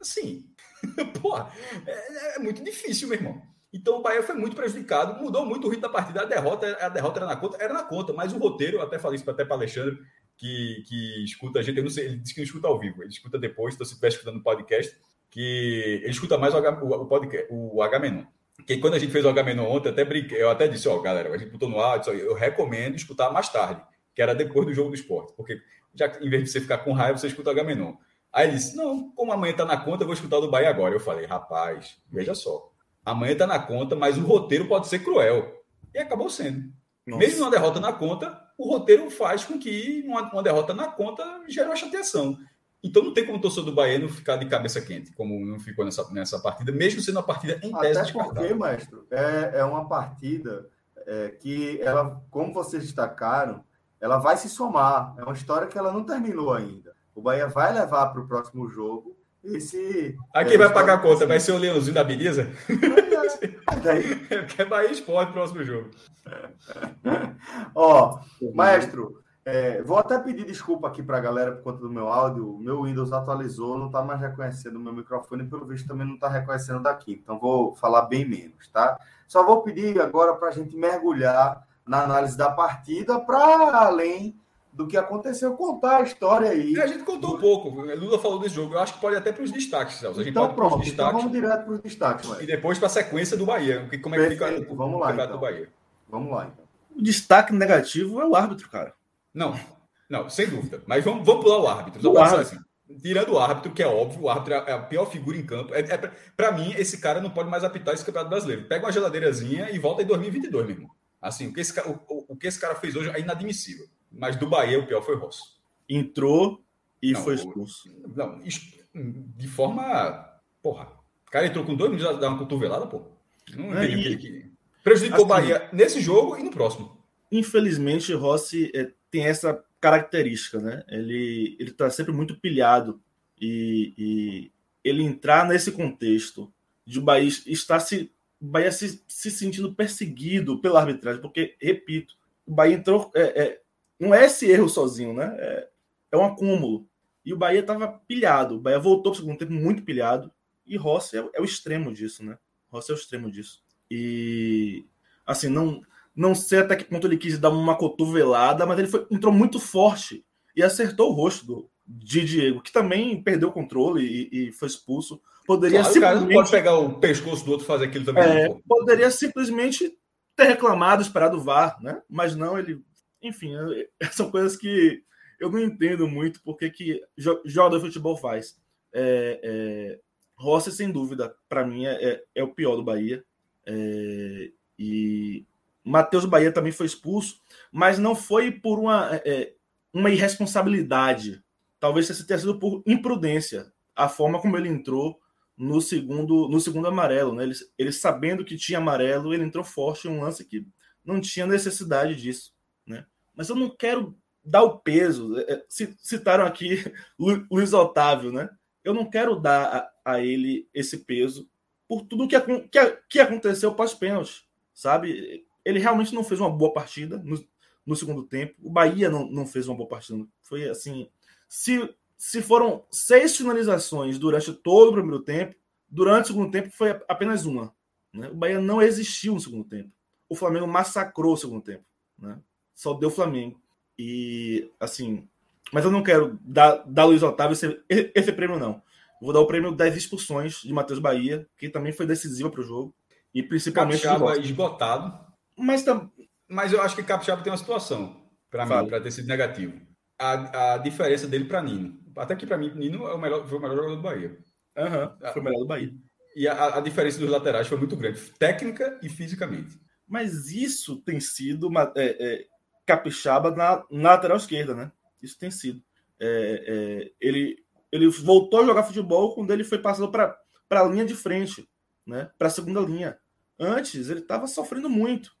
assim, porra, é, é muito difícil, meu irmão. Então o Bahia foi muito prejudicado, mudou muito o ritmo da partida. A derrota, a derrota era na conta, era na conta, mas o roteiro, até falei isso até para Alexandre, que, que escuta a gente, eu não sei, ele disse que não escuta ao vivo, ele escuta depois, então se estiver escutando o podcast, que ele escuta mais o, H, o, o podcast, o H-Menon. Que quando a gente fez o H-Menon ontem, eu até brinquei, eu até disse, ó, galera, a gente botou no ar, eu, recomendo escutar mais tarde, que era depois do jogo do esporte, porque já em vez de você ficar com raiva, você escuta o H-Menon. Aí ele disse, não, como amanhã tá na conta, eu vou escutar o do Bahia agora. Eu falei, rapaz, veja só, Amanhã está na conta, mas o roteiro pode ser cruel. E acabou sendo. Nossa. Mesmo uma derrota na conta, o roteiro faz com que uma, uma derrota na conta gere uma chateação. Então não tem como o torcedor do Bahia não ficar de cabeça quente, como não ficou nessa, nessa partida, mesmo sendo uma partida em tese Até porque, maestro, é, é uma partida é, que ela, como vocês destacaram, ela vai se somar. É uma história que ela não terminou ainda. O Bahia vai levar para o próximo jogo esse. Aqui é, vai pagar a conta, vai ser o Leãozinho da beleza? É, é Bahia Esporte próximo jogo. Ó, maestro, É, vou até pedir desculpa aqui para a galera por conta do meu áudio. O meu Windows atualizou, não está mais reconhecendo o meu microfone, pelo visto também não está reconhecendo daqui. Então vou falar bem menos, tá? Só vou pedir agora para a gente mergulhar na análise da partida para além do que aconteceu, contar a história aí. A gente contou um pouco. Lula falou desse jogo. Eu acho que pode até para os destaques, Celso. A gente então, pode pronto, então destaques, então vamos direto para os destaques. Mas... E depois para a sequência do Bahia. Como é que fica o vamos lá, então. do Bahia? Vamos lá, então. O destaque negativo é o árbitro, cara. Não, não, sem dúvida. Mas vamos, vamos pular o árbitro. O árbitro. Assim, tirando o árbitro, que é óbvio, o árbitro é a pior figura em campo. É, é para mim, esse cara não pode mais apitar esse campeonato brasileiro. Pega uma geladeirazinha e volta em 2022, meu irmão. Assim, o que esse, o, o, que esse cara fez hoje é inadmissível. Mas do Bahia, o pior foi o Rossi. Entrou e não, foi expulso. Não, de forma. Porra. O cara entrou com dois minutos dar uma cotovelada, pô. Não é, entendi o que, Prejudicou assim, o Bahia nesse jogo e no próximo. Infelizmente, Rossi é, tem essa característica, né? Ele ele está sempre muito pilhado e, e, ele entrar nesse contexto de o Bahia estar se Bahia se, se sentindo perseguido pela arbitragem, porque repito, o Bahia entrou é, é, não é esse erro sozinho, né? É, é um acúmulo. E o Bahia estava pilhado. O Bahia voltou para o segundo tempo muito pilhado. E Rossi é, é, o extremo disso, né? Rossi é o extremo disso. E assim, não não sei até que ponto ele quis dar uma cotovelada, mas ele foi, entrou muito forte e acertou o rosto do, de Diego, que também perdeu o controle e, e foi expulso. Poderia claro, simplesmente... O cara não pode pegar o pescoço do outro e fazer aquilo também. É, poderia simplesmente ter reclamado, esperado o VAR, né? Mas não, ele. Enfim, são coisas que eu não entendo muito porque que jogador de futebol faz. É, é, Rossi, sem dúvida, para mim é, é, é, o pior do Bahia. É, e Matheus Bahia também foi expulso, mas não foi por uma, é, é, uma irresponsabilidade. Talvez tenha sido por imprudência. A forma como ele entrou no segundo no segundo amarelo. Né? Ele, ele sabendo que tinha amarelo, ele entrou forte em um lance que não tinha necessidade disso. Né? Mas eu não quero dar o peso. É, citaram aqui Luiz Otávio, né? Eu não quero dar a, a ele esse peso por tudo que, que, que aconteceu pós-pênalti, sabe? Ele realmente não fez uma boa partida no, no segundo tempo. O Bahia não, não fez uma boa partida. Foi assim. Se, se foram seis finalizações durante todo o primeiro tempo, durante o segundo tempo foi apenas uma. Né? O Bahia não existiu no segundo tempo. O Flamengo massacrou o segundo tempo. Né? Só deu o Flamengo. E assim. Mas eu não quero dar, dar Luiz Otávio esse, esse prêmio, não. vou dar o prêmio das expulsões de Matheus Bahia, que também foi decisiva para o jogo. E principalmente. Capixaba esgotado mas, mas eu acho que Capixaba tem uma situação, para mim, para ter sido negativo. A, a diferença dele para Nino. Até que para mim, Nino é o melhor, foi o melhor jogador do Bahia. Uhum, foi o melhor do Bahia. E a, a, diferença dos laterais foi muito grande, técnica e fisicamente. Mas isso tem sido uma, é, é, Capixaba na, na, lateral esquerda, né? Isso tem sido. É, é ele, ele voltou a jogar futebol quando ele foi passando para a linha de frente, né? para a segunda linha. Antes, ele estava sofrendo muito.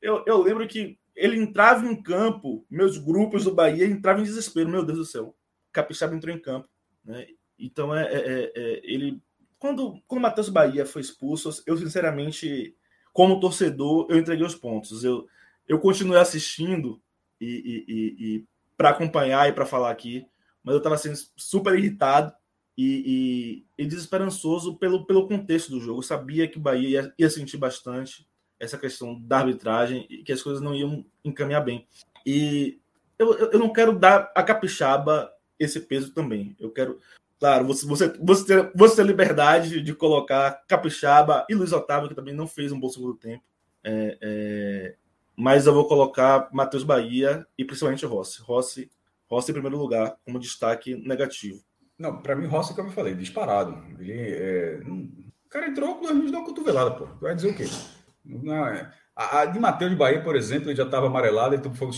Eu, eu lembro que ele entrava em campo, meus grupos do Bahia entravam em desespero. Meu Deus do céu, Capixaba entrou em campo. Né? Então, é, é, é, ele. Quando, quando o Matheus Bahia foi expulso, eu sinceramente, como torcedor, eu entreguei os pontos. Eu, eu continuei assistindo e, e, e, e para acompanhar e para falar aqui, mas eu estava sendo super irritado e, desesperançoso pelo, pelo contexto do jogo. Eu sabia que o Bahia ia, ia sentir bastante essa questão da arbitragem e que as coisas não iam encaminhar bem. E eu, eu não quero dar a Capixaba esse peso também. Eu quero. Claro, você, você, você, ter, você ter liberdade de colocar Capixaba e Luiz Otávio, que também não fez um bom segundo tempo. É, é, mas eu vou colocar Matheus Bahia e principalmente Rossi. Rossi, Rossi em primeiro lugar, como destaque negativo. Não, para mim, Rossi, como eu falei, disparado. Ele, é... O cara entrou com minutos de uma cotovelada, pô. Vai dizer o quê? Não, é... a, a de Matheus de Bahia, por exemplo, ele já estava amarelado, então foi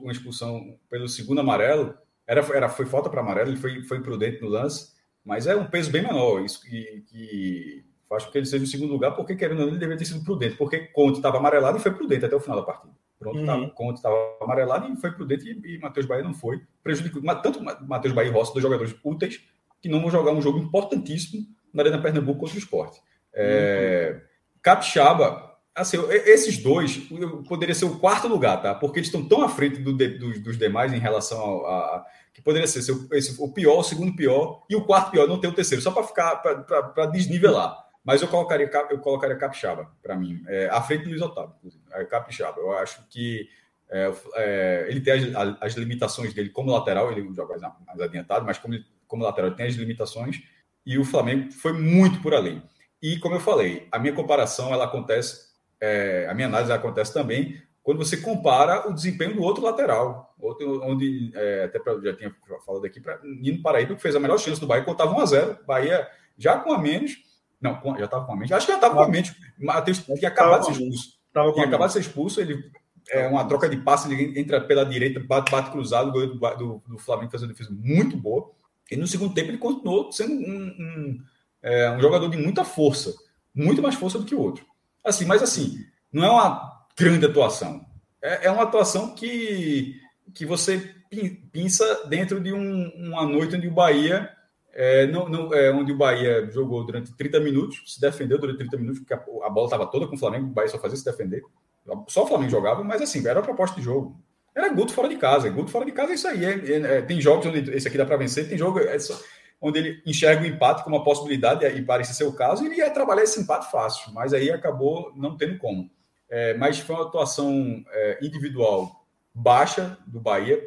uma expulsão pelo segundo amarelo. Era, era, foi falta para amarelo, ele foi, foi imprudente no lance, mas é um peso bem menor. Isso que, que faz com que ele seja o segundo lugar, porque querendo ou não, ele deveria ter sido prudente, porque Conte estava amarelado e foi prudente até o final da partida. Pronto, uhum. tava, Conte estava amarelado e foi prudente e, e Matheus Bahia não foi. Prejudicou tanto Matheus Bahia e Rossi, dois jogadores úteis, que não vão jogar um jogo importantíssimo na Arena Pernambuco contra o esporte. É, uhum. Capixaba assim, esses dois poderia ser o quarto lugar, tá? Porque eles estão tão à frente do, do, dos demais em relação a, que poderia ser esse, o pior, o segundo pior e o quarto pior, não tem o terceiro, só para ficar para desnivelar. Mas eu colocaria eu colocaria Capixaba para mim, é, à frente do Luiz Otávio, é, Capixaba. Eu acho que é, é, ele tem as, as, limitações dele como lateral, ele joga mais adiantado, mas como, como lateral ele tem as limitações e o Flamengo foi muito por além. E como eu falei, a minha comparação ela acontece, é, a minha análise acontece também quando você compara o desempenho do outro lateral, outro, onde é, até já tinha falado aqui para Nino Paraíba, que fez a melhor chance do Bahia, estava 1 a 0 Bahia já com a menos, não, já estava com a menos, acho que já estava com a menos, Matheus tinha acabado de ser expulso, tinha acabado de ser expulso, ele é uma troca de passe, ele entra pela direita, bate, bate cruzado, o goleiro do, do, do Flamengo fazendo defesa muito boa, e no segundo tempo ele continuou sendo um, um, é, um jogador de muita força, muito mais força do que o outro. Assim, mas assim, não é uma grande atuação. É, é uma atuação que, que você pinça dentro de um, uma noite onde o Bahia é, não, não, é, onde o Bahia jogou durante 30 minutos, se defendeu durante 30 minutos, porque a, a bola estava toda com o Flamengo, o Bahia só fazia se defender. Só o Flamengo jogava, mas assim, era a proposta de jogo. Era Guto fora de casa. Guto fora de casa é isso aí. É, é, tem jogos onde esse aqui dá para vencer, tem jogo é só, onde ele enxerga o empate como uma possibilidade, e parece ser o caso, ele ia trabalhar esse empate fácil, mas aí acabou não tendo como. É, mas foi uma atuação é, individual baixa do Bahia,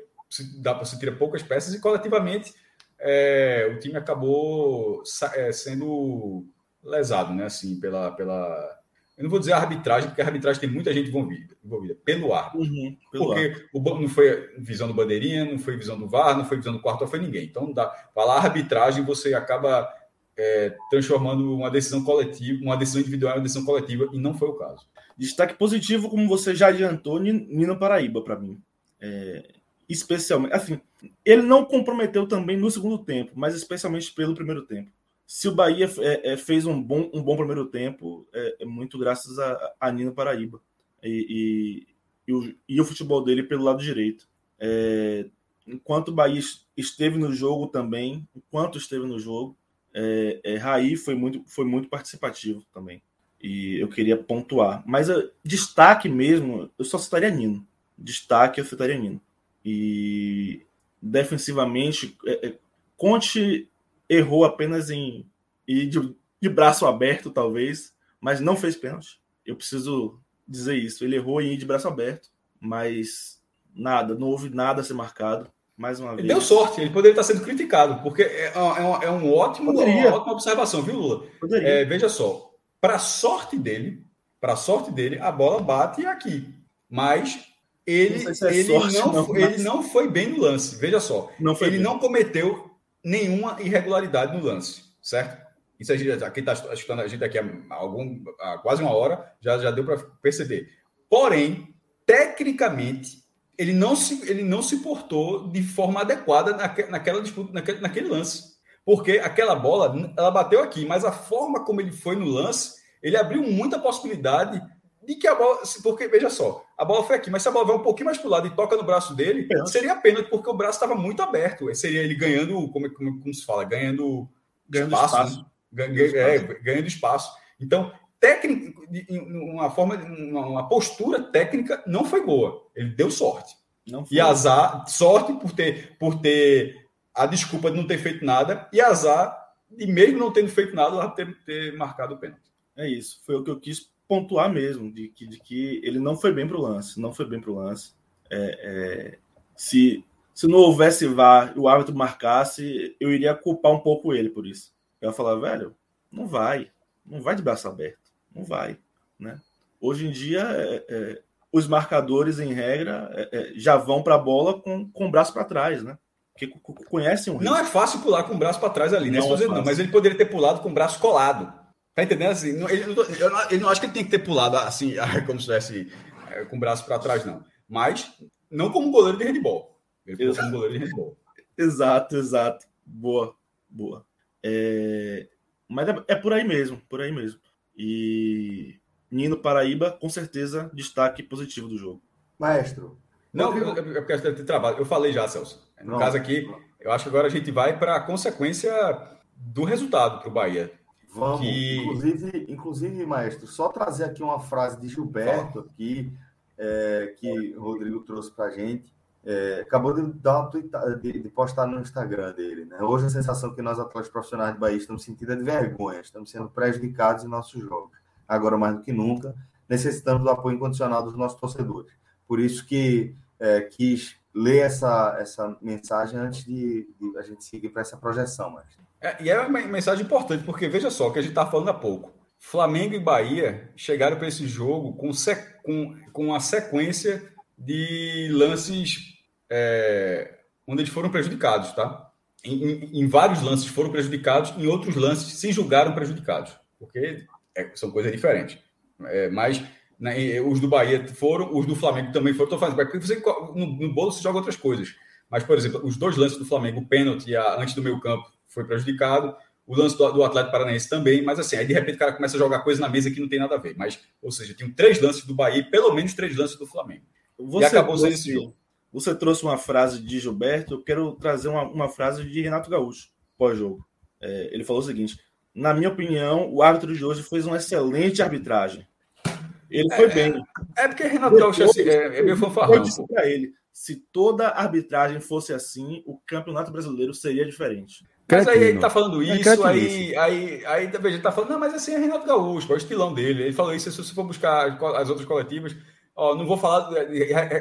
dá para se tirar poucas peças, e coletivamente é, o time acabou é, sendo lesado, né? Assim, pela, pela. Eu não vou dizer arbitragem, porque a arbitragem tem muita gente envolvida, envolvida pelo árbitro. Uhum, pelo porque o, não foi visão do Bandeirinha, não foi visão do VAR, não foi visão do quarto, não foi ninguém. Então, dá, falar arbitragem, você acaba é, transformando uma decisão coletiva, uma decisão individual em uma decisão coletiva, e não foi o caso. Destaque positivo, como você já adiantou, Nino Paraíba, para mim. É, especialmente, assim, ele não comprometeu também no segundo tempo, mas especialmente pelo primeiro tempo. Se o Bahia é, é, fez um bom, um bom primeiro tempo, é, é muito graças a, a Nino Paraíba e, e, e, o, e, o, futebol dele pelo lado direito. É, enquanto o Bahia esteve no jogo também, enquanto esteve no jogo, é, Raí foi muito, foi muito participativo também. E eu queria pontuar. Mas uh, destaque mesmo, eu só citaria Nino. Destaque eu citaria Nino. E defensivamente, Conte errou apenas em ir de, de, braço aberto, talvez, mas não fez pênalti. Eu preciso dizer isso. Ele errou em ir de braço aberto, mas nada, não houve nada a ser marcado. Mais uma vez. Ele deu sorte, ele poderia estar sendo criticado, porque é, é, um, é um ótimo, uma ótima observação, viu, Lula? É, veja só, para sorte dele, para sorte dele, a bola bate aqui. Mas ele, não, se é ele, sorte, não, não, ele não foi bem no lance. Veja só. ele bem. não cometeu nenhuma irregularidade no lance, certo? Isso a gente, quem está escutando a gente aqui há, algum, há quase uma hora já, já deu para perceber. Porém, tecnicamente, ele não, se, ele não se portou de forma adequada naque, naquela disputa, naquele, naquele lance. Porque aquela bola, ela bateu aqui, mas a forma como ele foi no lance, ele abriu muita possibilidade de que a bola. Porque, veja só, a bola foi aqui, mas se a bola vai um pouquinho mais para o lado e toca no braço dele, seria pênalti, porque o braço estava muito aberto. Seria ele ganhando, como, como, como se fala, ganhando, ganhando espaço. espaço. Né? Ganhando, espaço. É, ganhando espaço. Então, técnico, uma forma, uma postura técnica não foi boa. Ele deu sorte. E azar, sorte por ter, por ter a desculpa de não ter feito nada e azar de mesmo não tendo feito nada, ter, ter marcado o pênalti. É isso, foi o que eu quis pontuar mesmo, de que, de que ele não foi bem para o lance, não foi bem para o lance. É, é, se, se não houvesse VAR e o árbitro marcasse, eu iria culpar um pouco ele por isso. Eu ia falar, velho, não vai, não vai de braço aberto, não vai, né? Hoje em dia, é, é os marcadores, em regra, é, é, já vão para a bola com, com o braço para trás, né? Porque conhecem o risco. Não é fácil pular com o braço para trás ali, né? Não, não, mas ele poderia ter pulado com o braço colado. Tá entendendo? Assim, ele, eu não, ele não acho que ele tem que ter pulado assim, como se estivesse é, com o braço para trás, não. Mas não como goleiro de handball. Ele pulou como goleiro de handball. Exato, exato. Boa, boa. É... Mas é, é por aí mesmo, por aí mesmo. E Nino Paraíba, com certeza, destaque positivo do jogo. Maestro. Não, eu, eu, eu quero ter trabalho. Eu falei já, Celso. No não, caso aqui, eu acho que agora a gente vai para a consequência do resultado para o Bahia. Vamos, que... inclusive, inclusive, maestro, só trazer aqui uma frase de Gilberto aqui, é, que o Rodrigo trouxe para a gente. É, acabou de, dar de, de, postar no Instagram dele. Né? Hoje a sensação que nós, atletas profissionais de Bahia, estamos sentindo é de vergonha, estamos sendo prejudicados em nossos jogos. Agora, mais do que nunca, necessitamos do apoio incondicional dos nossos torcedores. Por isso que é, quis ler essa, essa mensagem antes de, de a gente seguir para essa projeção. Mas... É, e é uma mensagem importante, porque veja só, que a gente está falando há pouco. Flamengo e Bahia chegaram para esse jogo com, com, com uma sequência de lances é, onde eles foram prejudicados, tá? Em, em, em, vários lances foram prejudicados, em outros lances se julgaram prejudicados, porque é, são coisas diferentes. É, mas né, os do Bahia foram, os do Flamengo também foram. Estou falando, porque você, no, no bolo você joga outras coisas. Mas, por exemplo, os dois lances do Flamengo, o pênalti a, antes do meio campo foi prejudicado, o lance do, do Atlético Paranaense também, mas assim, aí de repente o cara começa a jogar coisa na mesa que não tem nada a ver. Mas, ou seja, tinham três lances do Bahia e pelo menos três lances do Flamengo. Você e acabou sendo esse jogo. Você trouxe uma frase de Gilberto, eu quero trazer uma, uma frase de Renato Gaúcho, pós-jogo. É, ele falou o seguinte: na minha opinião, o árbitro de hoje fez uma excelente arbitragem. Ele foi é, bem. É, é porque Renato Gaúcho assim, é, é meio fanfarrão. Eu disse para ele: se toda arbitragem fosse assim, o campeonato brasileiro seria diferente. Mas aí ele tá falando é isso, aí, aí, aí a gente tá falando, não, mas assim é Renato Gaúcho, é o estilão dele. Ele falou isso, se você for buscar as outras coletivas, Ó, não vou falar.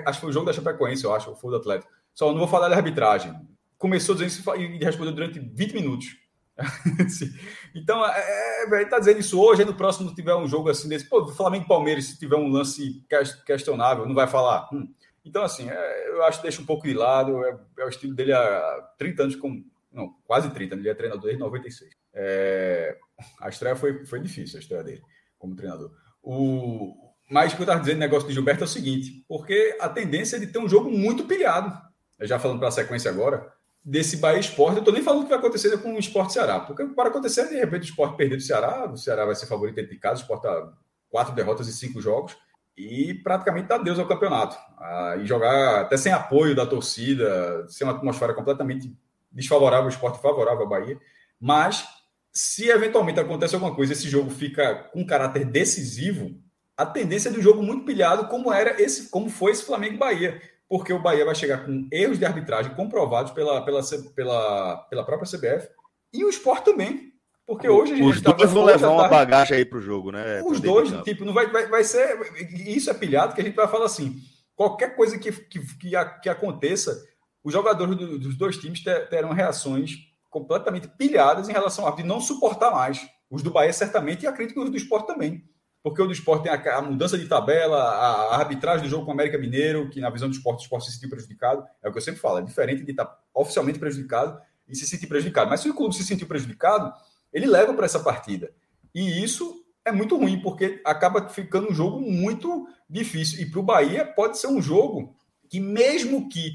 Acho que foi o jogo da Chapecoense, eu acho, foi do Atlético. Só não vou falar da arbitragem. Começou dizendo isso e respondeu durante 20 minutos. então, é, é, ele tá dizendo isso hoje, aí no próximo tiver um jogo assim desse. Pô, Flamengo Palmeiras, se tiver um lance questionável, não vai falar. Hum. Então, assim, é, eu acho que deixa um pouco de lado. É, é, o estilo dele há 30 anos, com, não, quase 30, ele é treinador desde 96. É, a estreia foi, foi difícil, a estreia dele como treinador. O, mas o que eu estava dizendo, negócio de Gilberto é o seguinte, porque a tendência é de ter um jogo muito pilhado. Já falando para a sequência agora, desse Bahia Esporte, eu estou nem falando o que vai acontecer com o Esporte Ceará, porque para acontecer, de repente, o Esporte perder do Ceará, o Ceará vai ser favorito dentro de casa, o Esporte está quatro derrotas e cinco jogos, e praticamente dá Deus ao campeonato. Ah, e jogar até sem apoio da torcida, sem uma atmosfera completamente desfavorável, o esporte favorável ao Bahia. Mas, se eventualmente acontece alguma coisa, esse jogo fica com caráter decisivo, a tendência do jogo muito pilhado, como era esse, como foi esse Flamengo Bahia, porque o Bahia vai chegar com erros de arbitragem comprovados pela, pela, pela, pela própria CBF e o Sport também. Porque hoje a gente Os dois vão levar uma bagagem aí para o jogo, né? Os dois, tipo, não vai, vai, vai ser. Isso é pilhado que a gente vai falar assim. Qualquer coisa que, que, que, que aconteça, os jogadores do, dos dois times terão reações completamente pilhadas em relação a de não suportar mais. Os do Bahia, certamente, e acredito que os do esporte também porque o do esporte tem a, a, mudança de tabela, a, a, arbitragem do jogo com o América Mineiro, que na visão do esporte, o esporte se sentiu prejudicado. É o que eu sempre falo, é diferente de estar oficialmente prejudicado e se sentir prejudicado. Mas se o clube se sentiu prejudicado, ele leva para essa partida. E isso é muito ruim, porque acaba ficando um jogo muito difícil. E para o Bahia pode ser um jogo que, mesmo que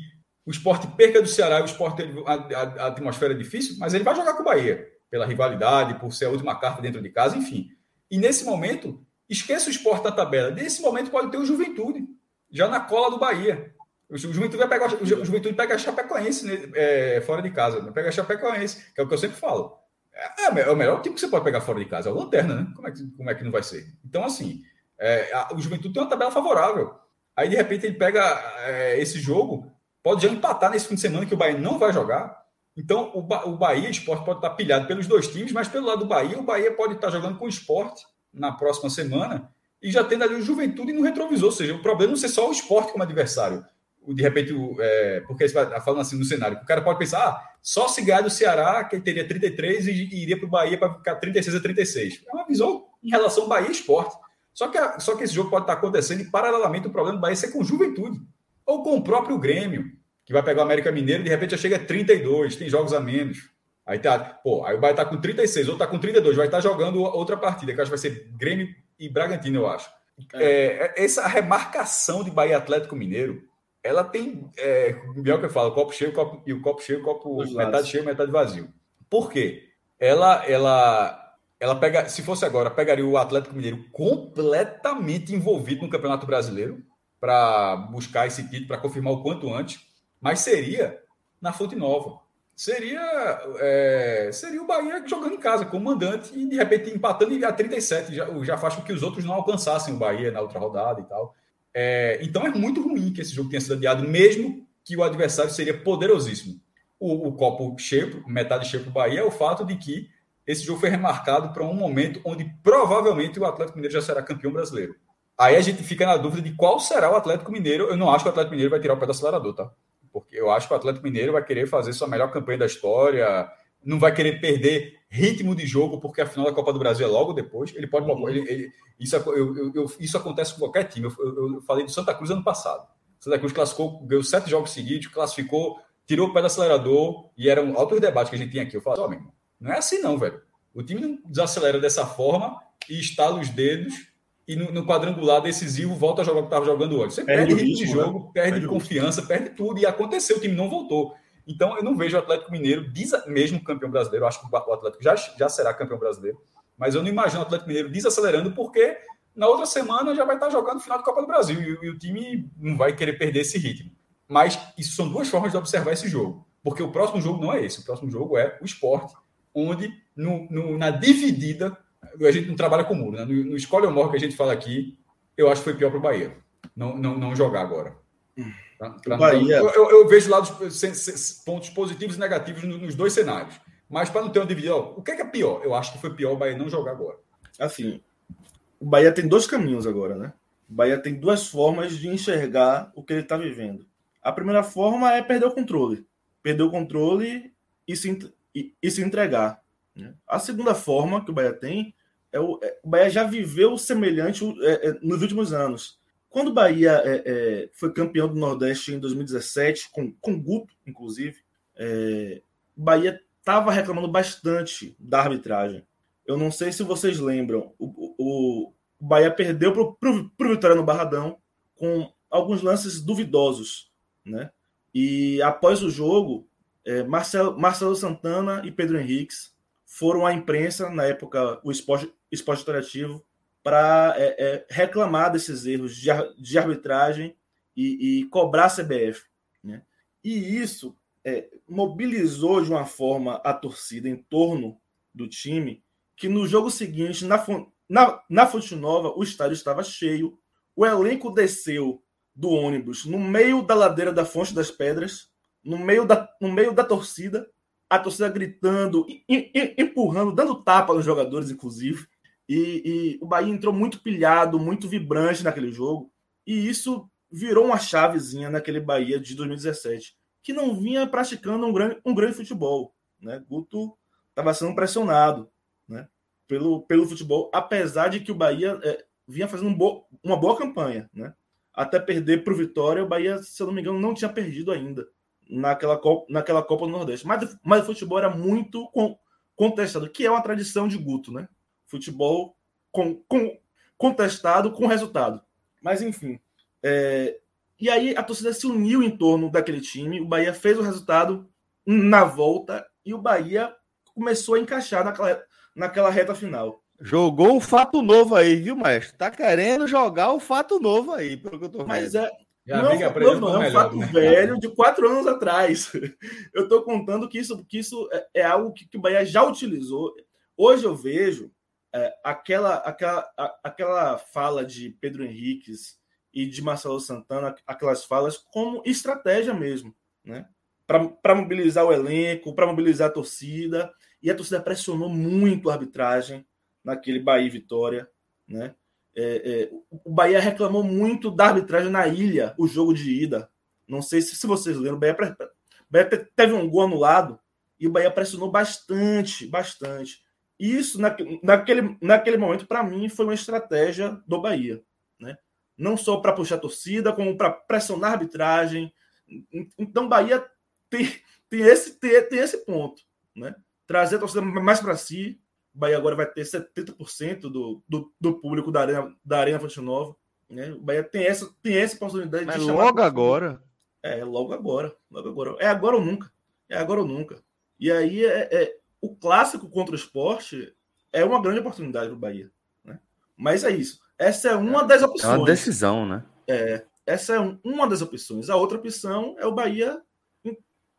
o esporte perca do Ceará e o esporte a, a, a atmosfera é difícil, mas ele vai jogar com o Bahia, pela rivalidade, por ser a última carta dentro de casa, enfim. E nesse momento, Esqueça o esporte da tabela. Nesse momento pode ter o Juventude, já na cola do Bahia. O Juventude vai pegar o Juventude pega a Chapecoense né, é, fora de casa. Né? Pega a Chapecoense, que é o que eu sempre falo. É, é, o melhor time que você pode pegar fora de casa, é o Lanterna, né? Como é que, como é que não vai ser? Então, assim, é, a, o Juventude tem uma tabela favorável. Aí, de repente, ele pega é, esse jogo, pode já empatar nesse fim de semana que o Bahia não vai jogar. Então, o, ba o Bahia, o esporte pode estar pilhado pelos dois times, mas pelo lado do Bahia, o Bahia pode estar jogando com o esporte na próxima semana e já tendo ali o Juventude no retrovisor. Ou seja, o problema não ser só o esporte como adversário. De repente, é, porque vai falando assim no cenário, o cara pode pensar, ah, só se ganhar do Ceará, que ele teria 33 e, iria para o Bahia para ficar 36 a 36. É uma visão em relação ao Bahia esporte. Só que, a, só que esse jogo pode estar acontecendo e, paralelamente, o problema do Bahia é ser com Juventude ou com o próprio Grêmio, que vai pegar o América Mineiro e de repente já chega a 32, tem jogos a menos. Aí tá, pô, aí o Bahia tá com 36, ou tá com 32, vai estar tá jogando outra partida, que acho que vai ser Grêmio e Bragantino, eu acho. É. É, é essa remarcação de Bahia Atlético Mineiro, ela tem, é, melhor que eu falo, copo cheio copo, e o copo cheio, copo metade lados. cheio, metade vazio. Por quê? Ela, ela, ela pega, se fosse agora, pegaria o Atlético Mineiro completamente envolvido no Campeonato Brasileiro para buscar esse título, para confirmar o quanto antes, mas seria na Fonte Nova seria, é, seria o Bahia jogando em casa, como mandante, e de repente empatando e a 37 já, já faz com que os outros não alcançassem o Bahia na outra rodada e tal. É, então é muito ruim que esse jogo tenha sido adiado, mesmo que o adversário seria poderosíssimo. O, o copo cheio, metade cheio para o Bahia, é o fato de que esse jogo foi remarcado para um momento onde provavelmente o Atlético Mineiro já será campeão brasileiro. Aí a gente fica na dúvida de qual será o Atlético Mineiro. Eu não acho que o Atlético Mineiro vai tirar o pé do acelerador, tá? Porque eu acho que o Atlético Mineiro vai querer fazer sua melhor campanha da história, não vai querer perder ritmo de jogo, porque a final da Copa do Brasil é logo depois. Ele pode. Ele, ele, isso, eu, eu, isso acontece com qualquer time. Eu, eu, falei do Santa Cruz ano passado. Santa Cruz classificou, ganhou sete jogos seguidos, classificou, tirou o pé do acelerador e eram altos debates que a gente tinha aqui. Eu falei, ó, oh, não é assim não, velho. O time não desacelera dessa forma e estala os dedos e no, no quadrangular decisivo volta a jogar o que estava jogando antes. Você perde, perde ritmo de jogo, né? perde, perde confiança, perde tudo e aconteceu, o time não voltou. Então, eu não vejo o Atlético Mineiro, mesmo campeão brasileiro, acho que o Atlético já, já será campeão brasileiro, mas eu não imagino o Atlético Mineiro desacelerando, porque na outra semana já vai estar jogando o final da Copa do Brasil e, e, o time não vai querer perder esse ritmo. Mas isso são duas formas de observar esse jogo, porque o próximo jogo não é esse, o próximo jogo é o esporte, onde no, no, na dividida, a gente não trabalha com muro, né? no, no escolhe ou morre que a gente fala aqui, eu acho que foi pior para o Bahia, não, não, não jogar agora. Pra, pra Bahia... eu, eu, eu, vejo lados, pontos positivos e negativos nos dois cenários. Mas para não ter uma divisão, o que é, que é pior? Eu acho que foi pior o Bahia não jogar agora. Assim, o Bahia tem dois caminhos agora, né? O Bahia tem duas formas de enxergar o que ele está vivendo. A primeira forma é perder o controle. Perder o controle e se, e, e se entregar. Né? A segunda forma que o Bahia tem é o, é, o Bahia já viveu semelhante é, é, nos últimos anos quando o Bahia é, é, foi campeão do Nordeste em 2017, com, com Guto, inclusive, o Bahia estava reclamando bastante da arbitragem. Eu não sei se vocês lembram, o, o, o Bahia perdeu para o Vitória no Barradão com alguns lances duvidosos. Né? E após o jogo, Marcelo, Marcelo Santana e Pedro Henriques foram à imprensa, na época o esporte, esporte interativo, para é, é, reclamar desses erros de, de arbitragem e, e, cobrar a CBF. Né? E isso é, mobilizou de uma forma a torcida em torno do time, que no jogo seguinte, na, na, na Fonte Nova, o estádio estava cheio, o elenco desceu do ônibus no meio da ladeira da Fonte das Pedras, no meio da, no meio da torcida, a torcida gritando, empurrando, dando tapa nos jogadores, inclusive. E, e, o Bahia entrou muito pilhado, muito vibrante naquele jogo. E isso virou uma chavezinha naquele Bahia de 2017, que não vinha praticando um grande, um grande futebol. Né? Guto estava sendo pressionado né? pelo, pelo futebol, apesar de que o Bahia é, vinha fazendo um bo uma boa campanha. Né? Até perder para o Vitória, o Bahia, se eu não me engano, não tinha perdido ainda naquela Copa, naquela Copa do Nordeste. Mas, mas o futebol era muito contestado, que é uma tradição de Guto, né? futebol com, com, contestado com resultado. Mas, enfim. É, e aí a torcida se uniu em torno daquele time. O Bahia fez o resultado na volta e o Bahia começou a encaixar naquela, naquela reta final. Jogou o fato novo aí, viu, mestre? Tá querendo jogar o fato novo aí, pelo que eu tô vendo. Mas é. Já não, é um novo, não, é um fato né? velho de quatro anos atrás. Eu estou contando que isso, que isso é, é algo que, que o Bahia já utilizou. Hoje eu vejo é, aquela, aquela, a, aquela fala de Pedro Henriques e de Marcelo Santana, aquelas falas como estratégia mesmo, né? Para mobilizar o elenco, para mobilizar a torcida. E a torcida pressionou muito a arbitragem naquele Bahia Vitória, né? É, é, o Bahia reclamou muito da arbitragem na ilha, o jogo de ida. Não sei se, se vocês lembram, o Bahia, Bahia teve um gol anulado e o Bahia pressionou bastante, bastante. Isso, na, naquele, naquele momento, para mim, foi uma estratégia do Bahia. Né? Não só para puxar a torcida, como para pressionar a arbitragem. Então, Bahia tem, tem, esse, tem, tem esse ponto. Né? Trazer a torcida mais para si. O Bahia agora vai ter 70% do, do, do público da Arena, da Arena Fonte Nova. Né? O Bahia tem essa, tem essa oportunidade Mas de logo agora. É, logo agora. Logo agora. É agora ou nunca. É agora ou nunca. E aí é, é o clássico contra o esporte é uma grande oportunidade para o Bahia. Né? Mas é isso. Essa é uma das opções. É uma decisão, né? É, essa é uma das opções. A outra opção é o Bahia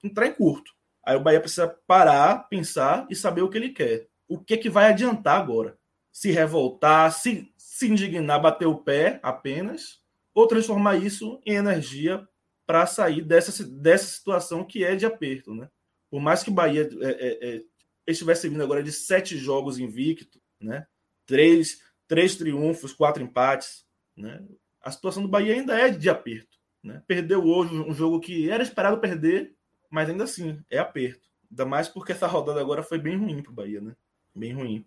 entrar em curto. Aí o Bahia precisa parar, pensar e saber o que ele quer. O que, que vai adiantar agora? Se revoltar, se, se indignar, bater o pé apenas, ou transformar isso em energia para sair dessa, dessa situação que é de aperto, né? Por mais que o Bahia é, é, é, estivesse vindo agora de sete jogos invicto, né? Três, três triunfos, quatro empates, né? A situação do Bahia ainda é de aperto, né? Perdeu hoje um jogo que era esperado perder, mas ainda assim é aperto. Ainda mais porque essa rodada agora foi bem ruim para o Bahia, né? Bem ruim.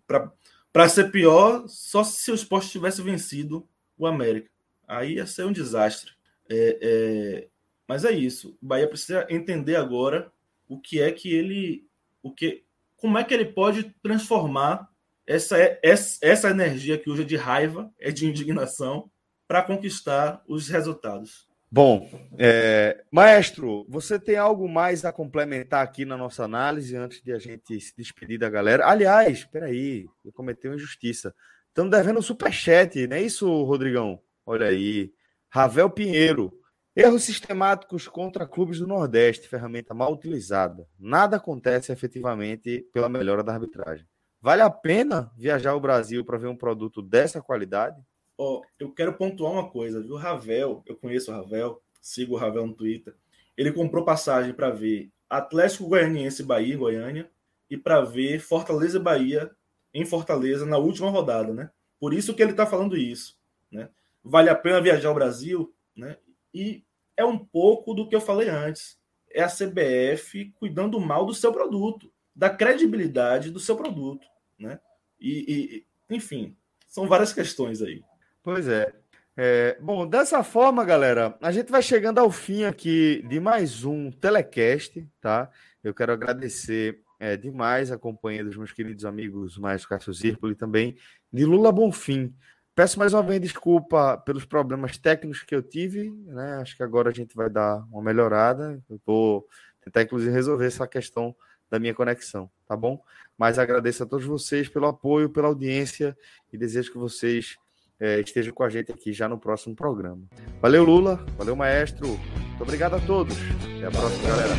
Para ser pior, só se o esporte tivesse vencido o América. Aí ia ser um desastre. É, é... Mas é isso. O Bahia precisa entender agora o que é que ele. o que, Como é que ele pode transformar essa, essa, essa energia que hoje é de raiva, é de indignação, para conquistar os resultados. Bom, é, maestro, você tem algo mais a complementar aqui na nossa análise antes de a gente se despedir da galera? Aliás, espera aí, eu cometi uma injustiça. Estamos devendo um superchat, não é isso, Rodrigão? Olha aí. Ravel Pinheiro. Erros sistemáticos contra clubes do Nordeste, ferramenta mal utilizada. Nada acontece efetivamente pela melhora da arbitragem. Vale a pena viajar ao Brasil para ver um produto dessa qualidade? Ó, eu quero pontuar uma coisa, viu? Ravel, eu conheço o Ravel, sigo o Ravel no Twitter. Ele comprou passagem para ver Atlético Goianiense Bahia em Goiânia e para ver Fortaleza Bahia em Fortaleza na última rodada, né? Por isso que ele está falando isso, né? Vale a pena viajar ao Brasil, né? E é um pouco do que eu falei antes. É a CBF cuidando mal do seu produto, da credibilidade do seu produto, né? E, e enfim, são várias questões aí. Pois é. é. Bom, dessa forma, galera, a gente vai chegando ao fim aqui de mais um telecast, tá? Eu quero agradecer é, demais a companhia dos meus queridos amigos Maestro Cássio Zirpoli também de Lula Bonfim. Peço mais uma vez desculpa pelos problemas técnicos que eu tive, né? Acho que agora a gente vai dar uma melhorada. Eu vou tentar, inclusive, resolver essa questão da minha conexão, tá bom? Mas agradeço a todos vocês pelo apoio, pela audiência e desejo que vocês é, esteja com a gente aqui já no próximo programa. Valeu, Lula. Valeu, maestro. Muito obrigado a todos. Até a próxima, galera.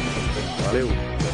Valeu.